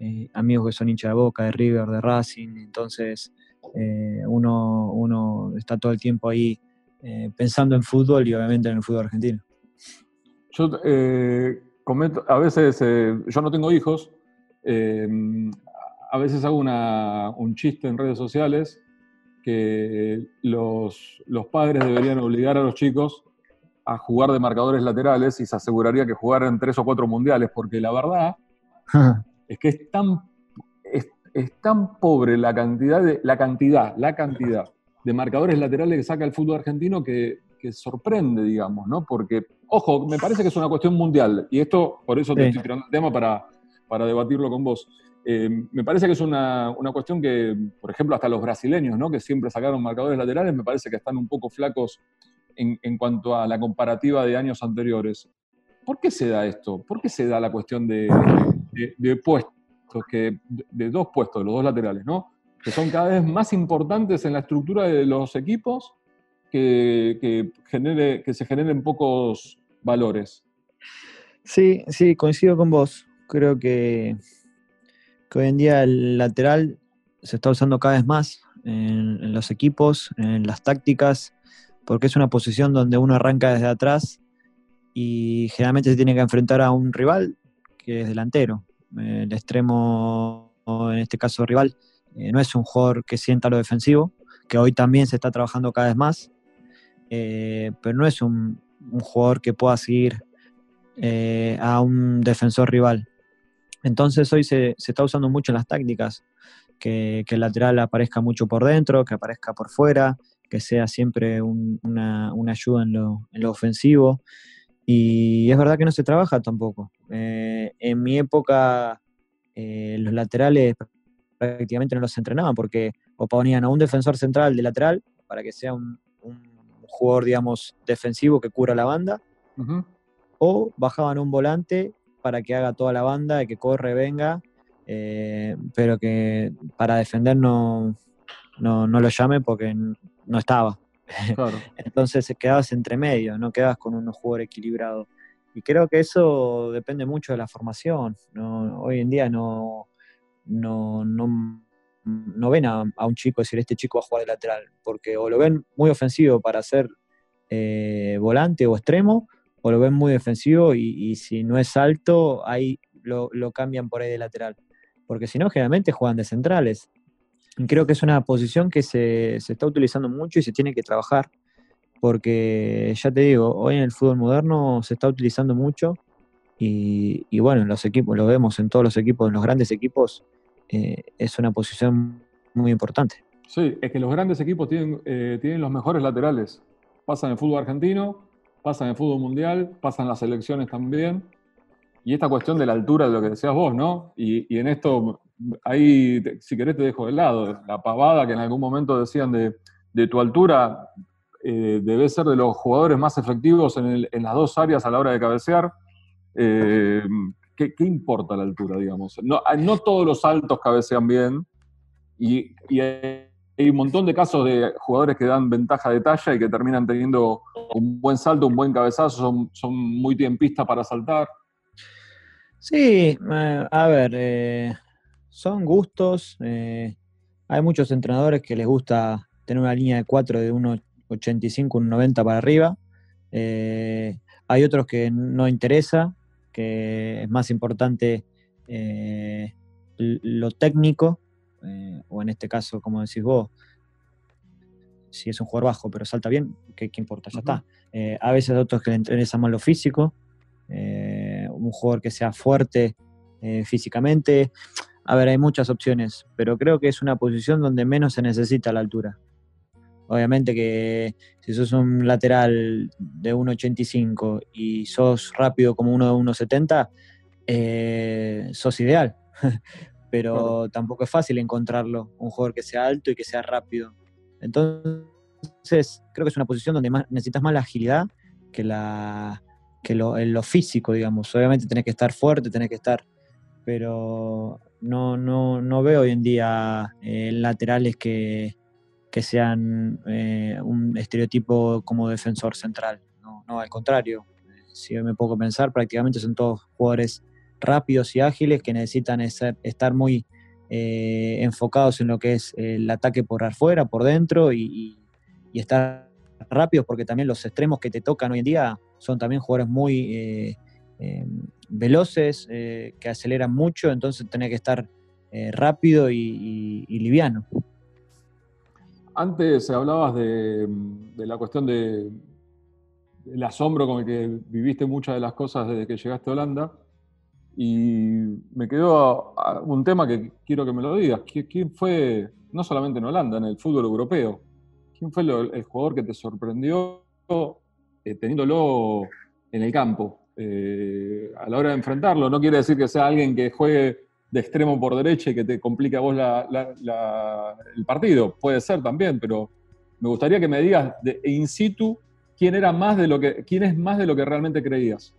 eh, amigos que son hinchas de Boca, de River, de Racing, entonces eh, uno, uno está todo el tiempo ahí eh, pensando en fútbol y obviamente en el fútbol argentino. Yo comento, a veces, yo no tengo hijos, a veces hago un chiste en redes sociales que los, los, padres deberían obligar a los chicos a jugar de marcadores laterales y se aseguraría que jugaran tres o cuatro mundiales, porque la verdad es que es tan, es, tan pobre la cantidad, de, la cantidad, la cantidad de marcadores laterales que saca el fútbol argentino que, que sorprende, digamos, ¿no? Porque, ojo, me parece que es una cuestión mundial, y esto, por eso te estoy tirando el tema para, para debatirlo con vos. Eh, me parece que es una, cuestión que, por ejemplo, hasta los brasileños, ¿no? que siempre sacaron marcadores laterales, me parece que están un poco flacos en, cuanto a la comparativa de años anteriores. ¿Por qué se da esto? ¿Por qué se da la cuestión de, puestos, que, de dos puestos, los dos laterales, ¿no? que son cada vez más importantes en la estructura de los equipos que, genere, que se generen pocos valores? Sí, sí, coincido con vos. Creo que hoy en día el lateral se está usando cada vez más en, los equipos, en las tácticas, porque es una posición donde uno arranca desde atrás y generalmente se tiene que enfrentar a un rival que es delantero. El extremo, en este caso rival, eh, no es un jugador que sienta lo defensivo, que hoy también se está trabajando cada vez más, eh, pero no es un, jugador que pueda seguir eh, a un defensor rival. Entonces hoy se, está usando mucho en las tácticas, que, el lateral aparezca mucho por dentro, que aparezca por fuera, que sea siempre una, ayuda en lo, ofensivo. Y es verdad que no se trabaja tampoco. Eh, en mi época eh, los laterales prácticamente no los entrenaban porque o ponían a un defensor central de lateral para que sea un, jugador, digamos, defensivo que cubra la banda, o bajaban un volante para que haga toda la banda, que corre, venga, eh, pero que para defender no, no, lo llame porque no estaba. Entonces quedabas entre medio, no quedabas con un jugador equilibrado. Y creo que eso depende mucho de la formación. Hoy en día no, no, no, ven a, un chico decir este chico va a jugar de lateral, porque o lo ven muy ofensivo para ser eh, volante o extremo, o lo ven muy defensivo y, si no es alto, ahí lo, cambian por ahí de lateral. Porque si no, generalmente juegan de centrales. Y creo que es una posición que se, se está utilizando mucho y se tiene que trabajar porque ya te digo, hoy en el fútbol moderno se está utilizando mucho y, bueno, en los equipos, lo vemos en todos los equipos, en los grandes equipos, eh, es una posición muy importante. Sí, es que los grandes equipos tienen, eh, tienen los mejores laterales. Pasan en el fútbol argentino, pasan en el fútbol mundial, pasan las selecciones también. Y esta cuestión de la altura de lo que decías vos, ¿no? Y, en esto, ahí, si querés, te dejo de lado. La pavada que en algún momento decían de, de tu altura, eh, debe ser de los jugadores más efectivos en, las dos áreas a la hora de cabecear. Eh, ¿qué, importa la altura, digamos? No, no, todos los altos cabecean bien y, hay un montón de casos de jugadores que dan ventaja de talla y que terminan teniendo un buen salto, un buen cabezazo, son, muy tiempistas para saltar. Sí, eh, a ver, son gustos. hay muchos entrenadores que les gusta tener una línea de cuatro de uno 85, un 90 para arriba. Eh, hay otros que no interesa, que es más importante eh, lo técnico, eh, o en este caso, como decís vos, si es un jugador bajo pero salta bien, ¿qué, importa? Ya está. a veces otros que le interesa más lo físico, un jugador que sea fuerte físicamente. A ver, hay muchas opciones, pero creo que es una posición donde menos se necesita la altura. Obviamente que si sos un lateral de 1,85 y sos rápido como uno de 1,70, eh, sos ideal. Pero tampoco es fácil encontrarlo, un jugador que sea alto y que sea rápido. Entonces, creo que es una posición donde más, necesitas más la agilidad que, la, que lo, lo físico, digamos. Obviamente tenés que estar fuerte, tenés que estar pero no, no, no veo hoy en día eh, laterales que, que sean eh, un estereotipo como defensor central. No, al contrario. Si me puedo pensar, prácticamente son todos jugadores rápidos y ágiles que necesitan estar muy eh, enfocados en lo que es el ataque por afuera, por dentro y, estar rápidos porque también los extremos que te tocan hoy en día son también jugadores muy eh, veloces, que aceleran mucho, entonces tenés que estar rápido y liviano. Antes hablabas de, la cuestión de, del asombro con el que viviste muchas de las cosas desde que llegaste a Holanda. Y me quedó un tema que quiero que me lo digas. ¿Quién fue, no solamente en Holanda, en el fútbol europeo, quién fue el jugador que te sorprendió eh, teniéndolo en el campo? Eh, a la hora de enfrentarlo, no quiere decir que sea alguien que juegue de extremo por derecha y que te complique a vos el partido. Puede ser también, pero me gustaría que me digas de in situ quién era más de lo que, quién es más de lo que realmente creías.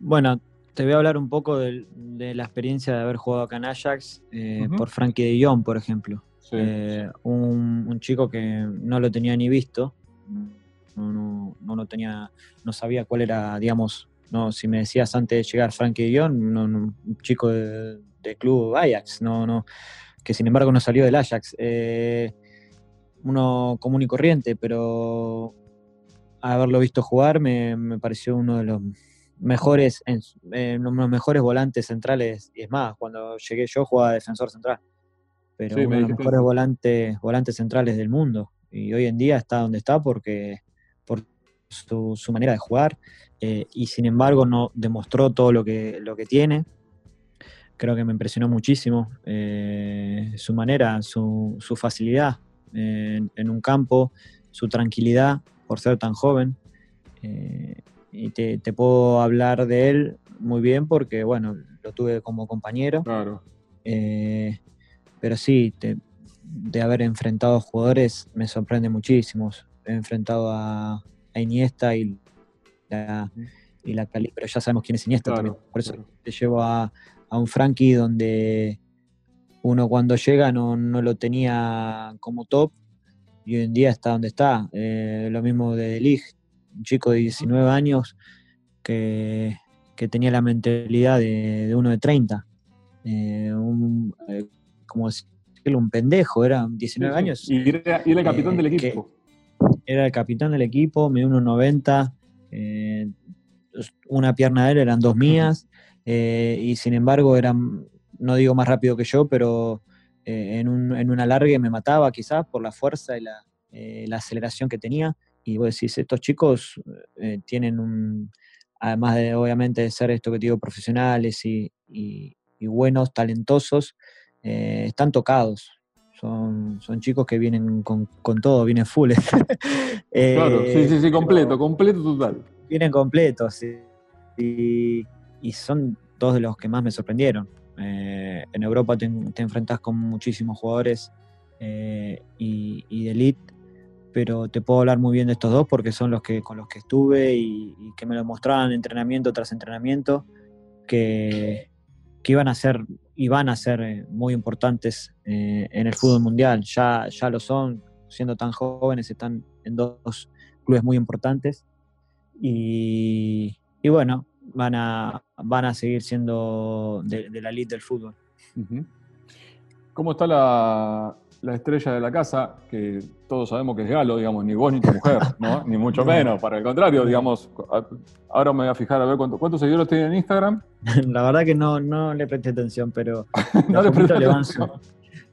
Bueno, te voy a hablar un poco de, la experiencia de haber jugado acá en Ajax eh, por Frankie de Jong, por ejemplo. Eh, un, chico que no lo tenía ni visto, no, no, tenía, no sabía cuál era, digamos, no, si me decías antes de llegar Frankie Guión, un chico de, club Ajax, no, no, que sin embargo no salió del Ajax. Eh, uno común y corriente, pero haberlo visto jugar me, pareció uno de los mejores, los mejores volantes centrales, y es más, cuando llegué yo jugaba defensor central, pero uno de los mejores volantes, volantes centrales del mundo. Y hoy en día está donde está porque por su, su manera de jugar, eh, y sin embargo no demostró todo lo que, lo que tiene. Creo que me impresionó muchísimo eh, su manera, su, facilidad eh, en, un campo, su tranquilidad por ser tan joven. y te, puedo hablar de él muy bien porque, bueno, lo tuve como compañero. Claro. Eh, pero sí, de haber enfrentado jugadores me sorprende muchísimo. He enfrentado a, Iniesta y la, y la Cali, pero ya sabemos quién es Iniesta también. Por eso te llevo a, un Frankie donde uno cuando llega no, lo tenía como top y hoy en día está donde está. Eh, lo mismo de Lig, un chico de 19 años que, tenía la mentalidad de, uno de 30. Eh, un, eh, como decirlo, un pendejo, era 19 años. Y era, el capitán del equipo. Era el capitán del equipo, me 1,90. Eh, una pierna de él eran dos mías. y sin embargo, eran, no digo más rápido que yo, pero en, un, en una larga me mataba quizás por la fuerza y la, la aceleración que tenía. Y vos decís, estos chicos tienen un, además de obviamente de ser esto que digo, profesionales y, buenos, talentosos, eh, están tocados. Son, son chicos que vienen con, todo, vienen full. claro, sí, sí, sí, completo, completo total. Vienen completos y, son dos de los que más me sorprendieron. Eh, en Europa te, te, enfrentas con muchísimos jugadores eh, y, y de elite pero te puedo hablar muy bien de estos dos porque son los que con los que estuve y, que me lo mostraban entrenamiento tras entrenamiento que, iban a ser y van a ser eh, muy importantes eh, en el fútbol mundial. Ya, ya lo son, siendo tan jóvenes, están en dos clubes muy importantes y, bueno, van a, van a seguir siendo de, la elite del fútbol. ¿Cómo está la, la estrella de la casa, que todos sabemos que es Galo, digamos, ni vos ni tu mujer, ¿no? ni mucho menos, para el contrario, digamos, ahora me voy a fijar a ver cuántos seguidores tiene en Instagram. La verdad que no, no le presté atención, pero no le, le, van,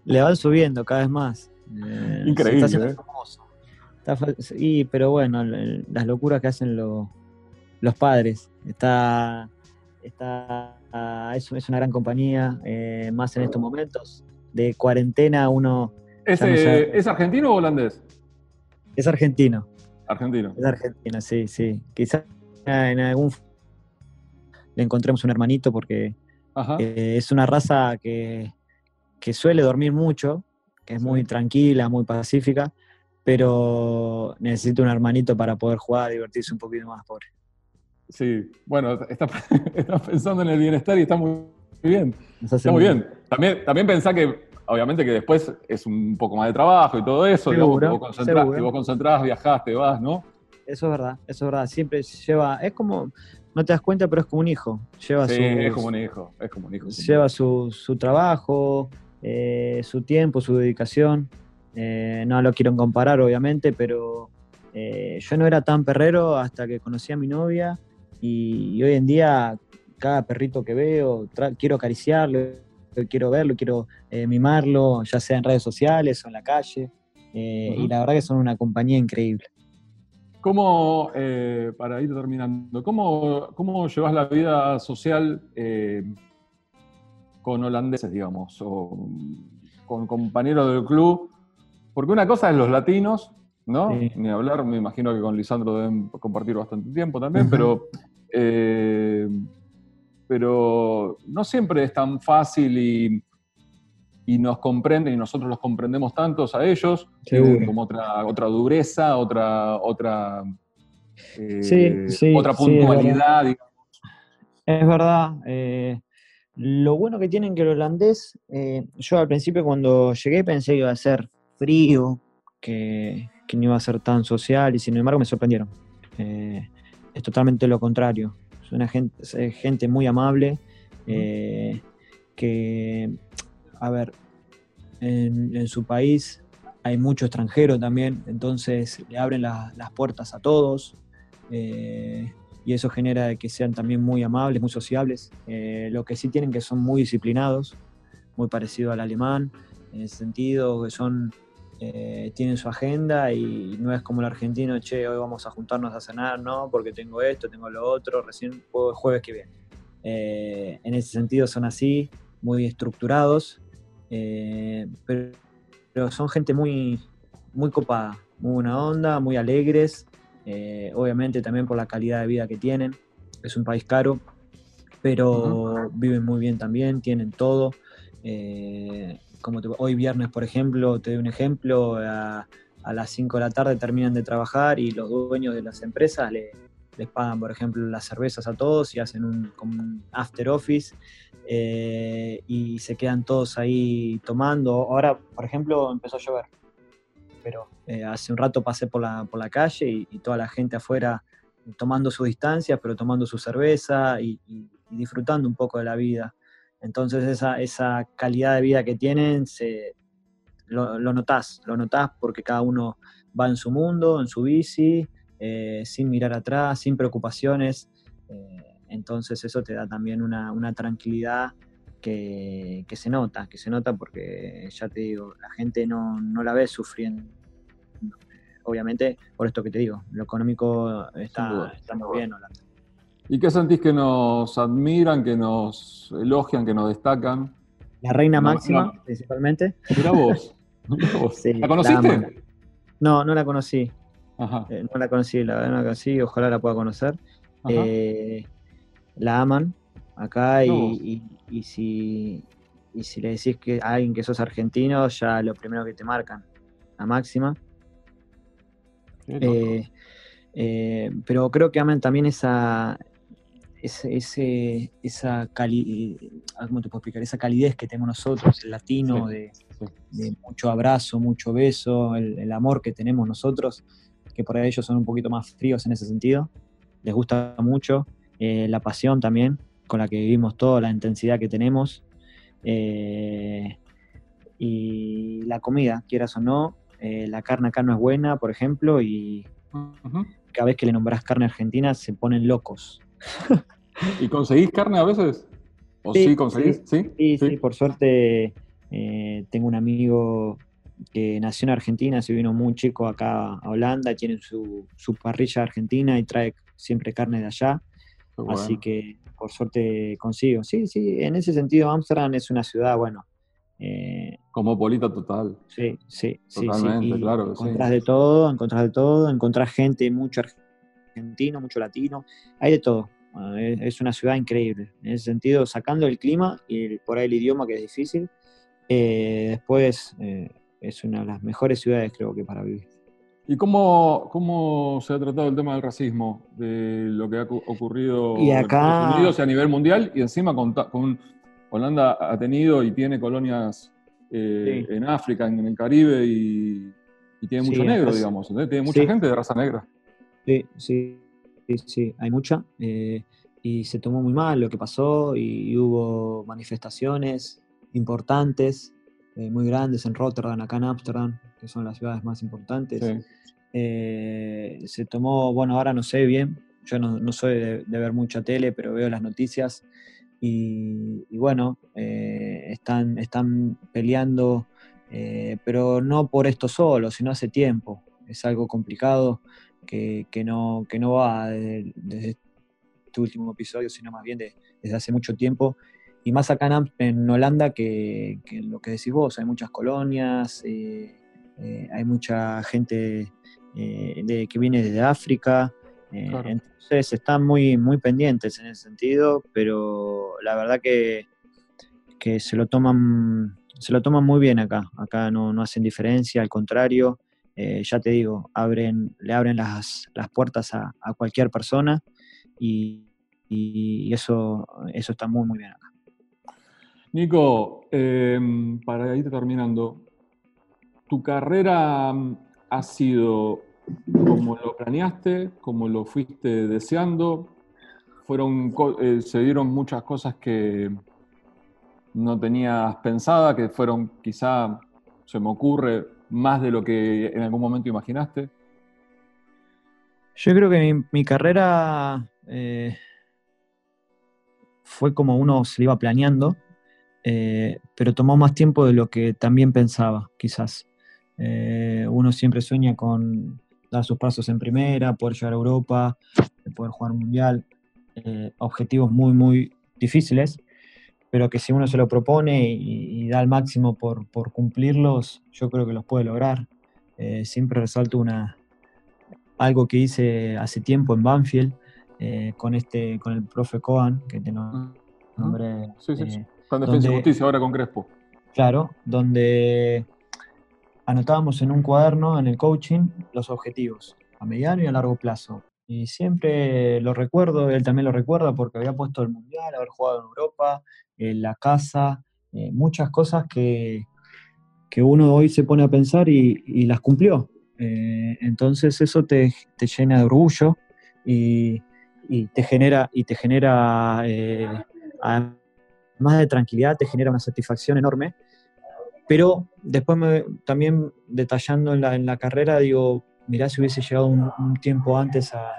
le, van, subiendo cada vez más. Eh, Increíble. Está ¿eh? Está, y, pero bueno, las locuras que hacen los padres. Está, está es, es una gran compañía, eh, más en estos momentos de cuarentena uno... ¿Es, ¿Es argentino o holandés? Es argentino. Argentino. Es argentino, sí, sí. Quizás en algún le encontremos un hermanito porque eh, es una raza que, suele dormir mucho, que es muy tranquila, muy pacífica, pero necesita un hermanito para poder jugar, divertirse un poquito más, pobre. Sí, bueno, está, está pensando en el bienestar y está muy bien. Está muy bien. También, también pensá que, obviamente, que después es un poco más de trabajo y todo eso. y vos, concentrás, viajás, te vas, ¿no? Eso es verdad, eso es verdad. Siempre lleva, es como, no te das cuenta, pero es como un hijo. Lleva sí, es como un hijo, es como un hijo. Lleva su, su trabajo, eh, su tiempo, su dedicación. Eh, no lo quiero comparar, obviamente, pero eh, yo no era tan perrero hasta que conocí a mi novia y hoy en día cada perrito que veo, quiero acariciarlo, quiero verlo, quiero eh, mimarlo, ya sea en redes sociales o en la calle. Eh, y la verdad que son una compañía increíble. ¿Cómo, eh, para ir terminando, cómo, cómo llevas la vida social con holandeses, digamos, o con compañeros del club? Porque una cosa es los latinos, ¿no? Ni hablar, me imagino que con Lisandro deben compartir bastante tiempo también, pero pero no siempre es tan fácil y, nos comprenden y nosotros los comprendemos tantos a ellos, como otra, otra dureza, otra, otra, eh, otra puntualidad. es verdad. Eh, lo bueno que tienen que el holandés, eh, yo al principio cuando llegué pensé que iba a ser frío, que, que, no iba a ser tan social y sin embargo me sorprendieron. es totalmente lo contrario una gente, gente muy amable, eh, que, a ver, en, su país hay mucho extranjero también, entonces le abren las puertas a todos eh, y eso genera que sean también muy amables, muy sociables. Eh, lo que sí tienen que son muy disciplinados, muy parecido al alemán, en el sentido que son eh, tienen su agenda y no es como el argentino, che, hoy vamos a juntarnos a cenar, no, porque tengo esto, tengo lo otro, recién juego el jueves que viene. Eh, en ese sentido son así, muy estructurados, eh, pero, son gente muy, muy copada, muy buena onda, muy alegres, obviamente también por la calidad de vida que tienen. Es un país caro, pero viven muy bien también, tienen todo. Eh, como hoy viernes, por ejemplo, te doy un ejemplo, a, las 5 de la tarde terminan de trabajar y los dueños de las empresas les pagan, por ejemplo, las cervezas a todos y hacen un after office eh, y se quedan todos ahí tomando. Ahora, por ejemplo, empezó a llover, pero eh, hace un rato pasé por la, por la calle y, toda la gente afuera tomando sus distancias, pero tomando su cerveza y, disfrutando un poco de la vida. Entonces esa, esa calidad de vida que tienen, se, lo, lo, notás, lo notás porque cada uno va en su mundo, en su bici, eh, sin mirar atrás, sin preocupaciones. Entonces eso te da también una, tranquilidad que, se nota, que se nota porque ya te digo, la gente no, la ve sufriendo. Obviamente, por esto que te digo, lo económico está, muy bien ¿Y qué sentís que nos admiran, que nos elogian, que nos destacan? La reina máxima, principalmente. Mira vos. ¿La conociste? no, no la conocí. Eh, no la conocí, la verdad no la conocí, ojalá la pueda conocer. Eh, la aman acá y, si, si le decís que a alguien que sos argentino, ya lo primero que te marcan, la máxima. Eh, pero creo que aman también esa, ese, esa, cali, ah, ¿cómo te puedo explicar? esa calidez que tenemos nosotros, el latino, de, mucho abrazo, mucho beso, el, amor que tenemos nosotros, que por ahí ellos son un poquito más fríos en ese sentido, les gusta mucho. Eh, la pasión también con la que vivimos todo, la intensidad que tenemos. Eh, y la comida, quieras o no, eh, la carne acá no es buena, por ejemplo, y cada vez que le nombras carne argentina se ponen locos. ¿Y conseguís carne a veces? ¿O sí, conseguís? ¿Sí? Sí, por suerte tengo un amigo que nació en Argentina, se vino muy chico acá a Holanda, tiene su, su parrilla argentina y trae siempre carne de allá. Así que por suerte consigo. Sí, sí, en ese sentido Ámsterdam es una ciudad, bueno. Eh, Cosmopolita total. Sí, sí, Totalmente, sí, claro. Encontrás de todo, encontrás de todo, encontrás gente, mucho argentino, mucho latino, hay de todo. Es una ciudad increíble. En ese sentido, sacando el clima y por ahí el idioma que es difícil, eh, después eh, es una de las mejores ciudades creo que para vivir. ¿Y cómo, cómo se ha tratado el tema del racismo, de lo que ha ocurrido en Estados Unidos y a nivel mundial? Y encima con, Holanda ha tenido y tiene colonias eh, en África, en, el Caribe y, tiene mucho negro, digamos. Tiene mucha gente de raza negra. Sí, sí, sí, hay mucha. Eh, y se tomó muy mal lo que pasó y, hubo manifestaciones importantes, eh, muy grandes en Rotterdam, acá en Ámsterdam, que son las ciudades más importantes. Eh, se tomó, bueno, ahora no sé bien, yo no, soy de, ver mucha tele, pero veo las noticias y, bueno, eh, están, están peleando, eh, pero no por esto solo, sino hace tiempo. Es algo complicado que, no, que no va desde, este último episodio, sino más bien desde hace mucho tiempo. Y más acá en, Holanda que, lo que decís vos, hay muchas colonias, hay mucha gente eh, de, que viene desde África. Eh, entonces están muy, muy pendientes en ese sentido, pero la verdad que, que se lo toman se lo toman muy bien acá. Acá no, no hacen diferencia, al contrario, eh, ya te digo, abren, le abren las, las puertas a, a, cualquier persona y, y, eso, eso está muy, muy bien acá. Nico, para ir terminando, tu carrera ha sido como lo planeaste, como lo fuiste deseando. Fueron, eh, se dieron muchas cosas que no tenías pensada, que fueron quizá, se me ocurre, más de lo que en algún momento imaginaste. Yo creo que mi, carrera eh, fue como uno se iba planeando, eh, pero tomó más tiempo de lo que también pensaba, quizás. Eh, uno siempre sueña con dar sus pasos en primera, poder llegar a Europa, poder jugar un mundial. Objetivos muy, muy difíciles, pero que si uno se lo propone y, da el máximo por, cumplirlos, yo creo que los puede lograr. Eh, siempre resalto una, algo que hice hace tiempo en Banfield, eh, con este, con el profe Coan, que te nombré. Sí, sí, sí. Está en Defensa y Justicia ahora con Crespo. Claro, donde anotábamos en un cuaderno, en el coaching, los objetivos a mediano y a largo plazo. Y siempre lo recuerdo, él también lo recuerda porque había puesto el mundial, haber jugado en Europa, en la casa, eh, muchas cosas que, que, uno hoy se pone a pensar y, las cumplió. Eh, entonces eso te, te, llena de orgullo y, y, te genera, y te genera eh, además de tranquilidad, te genera una satisfacción enorme. Pero después también detallando en la, en la carrera, digo, mirá si hubiese llegado un, tiempo antes a,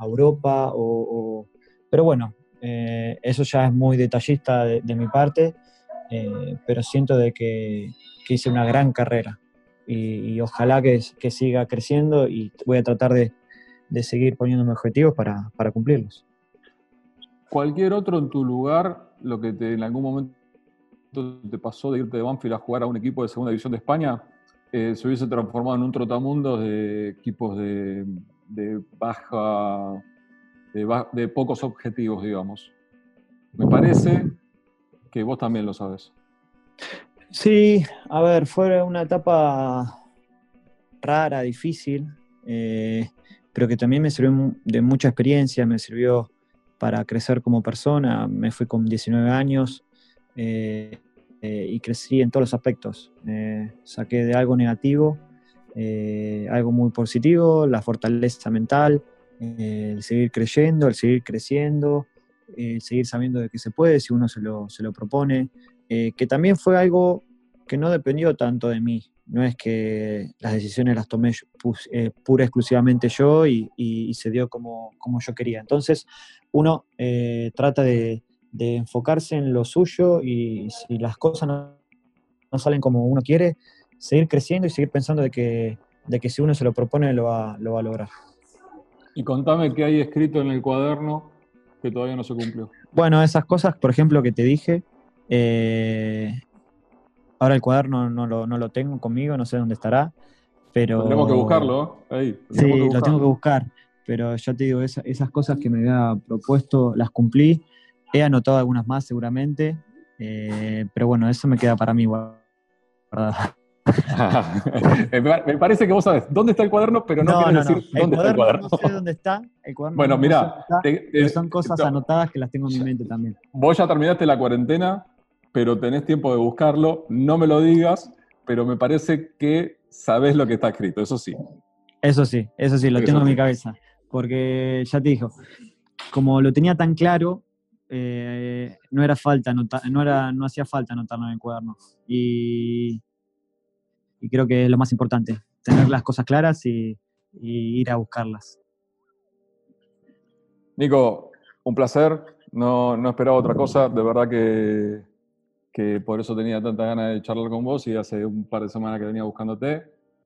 Europa, o, pero bueno, eh, eso ya es muy detallista de, mi parte, eh, pero siento de que, hice una gran carrera y, ojalá que, que, siga creciendo y voy a tratar de, de seguir poniéndome objetivos para, para, cumplirlos. ¿Cualquier otro en tu lugar, lo que te, en algún momento te pasó de irte de Banfield a jugar a un equipo de segunda división de España, eh, se hubiese transformado en un trotamundo de equipos de, baja, de, pocos objetivos, digamos. Me parece que vos también lo sabes. Sí, a ver, fue una etapa rara, difícil, eh, pero que también me sirvió de mucha experiencia, me sirvió para crecer como persona. Me fui con 19 años. Eh, eh, y crecí en todos los aspectos. Eh, saqué de algo negativo, eh, algo muy positivo, la fortaleza mental, el seguir creyendo, el seguir creciendo, el seguir sabiendo de que se puede si uno se lo, se lo propone, que también fue algo que no dependió tanto de mí. No es que las decisiones las tomé pura exclusivamente yo y, y, se dio como, como yo quería. Entonces, uno trata de, de enfocarse en lo suyo y si las cosas no, salen como uno quiere, seguir creciendo y seguir pensando de que, de que si uno se lo propone lo va, lo va a lograr. Y contame qué hay escrito en el cuaderno que todavía no se cumplió. Bueno, esas cosas, por ejemplo, que te dije, eh, ahora el cuaderno no lo, no lo, tengo conmigo, no sé dónde estará, pero... Tenemos que buscarlo, ahí. Sí, lo tengo que buscar, pero ya te digo, esas cosas que me había propuesto las cumplí He anotado algunas más seguramente, eh, pero bueno, eso me queda para mí me parece que vos sabes dónde está el cuaderno, pero no, quieres decir dónde está el cuaderno. No sé dónde está. El cuaderno bueno, mira, son cosas anotadas que las tengo en mi mente también. Vos ya terminaste la cuarentena, pero tenés tiempo de buscarlo. No me lo digas, pero me parece que sabés lo que está escrito, eso sí. Eso sí, eso sí, lo tengo en mi cabeza. Porque ya te dijo, como lo tenía tan claro, eh, no era falta no, era, no hacía falta anotarlo en el cuaderno. Y, y, creo que es lo más importante, tener las cosas claras y, ir a buscarlas. Nico, un placer, no, no, esperaba otra cosa, de verdad que, que por eso tenía tanta ganas de charlar con vos y hace un par de semanas que venía buscándote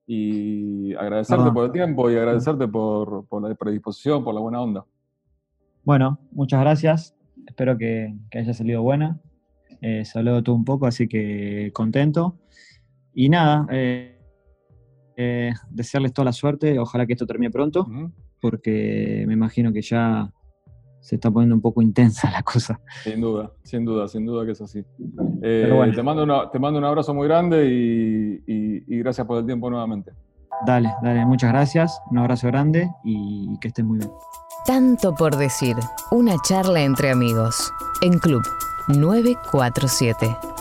y agradecerte por el tiempo y agradecerte por, por, la predisposición, por la buena onda. Bueno, muchas gracias espero que, haya salido buena. Eh, se habló de todo un poco, así que contento. Y nada, eh, eh, desearles toda la suerte. Ojalá que esto termine pronto, porque me imagino que ya se está poniendo un poco intensa la cosa. Sin duda, sin duda, sin duda que es así. Eh, te, mando te mando un abrazo muy grande y, gracias por el tiempo nuevamente. Dale, dale, muchas gracias. Un abrazo grande y que estés muy bien. Tanto por decir, una charla entre amigos en Club 947.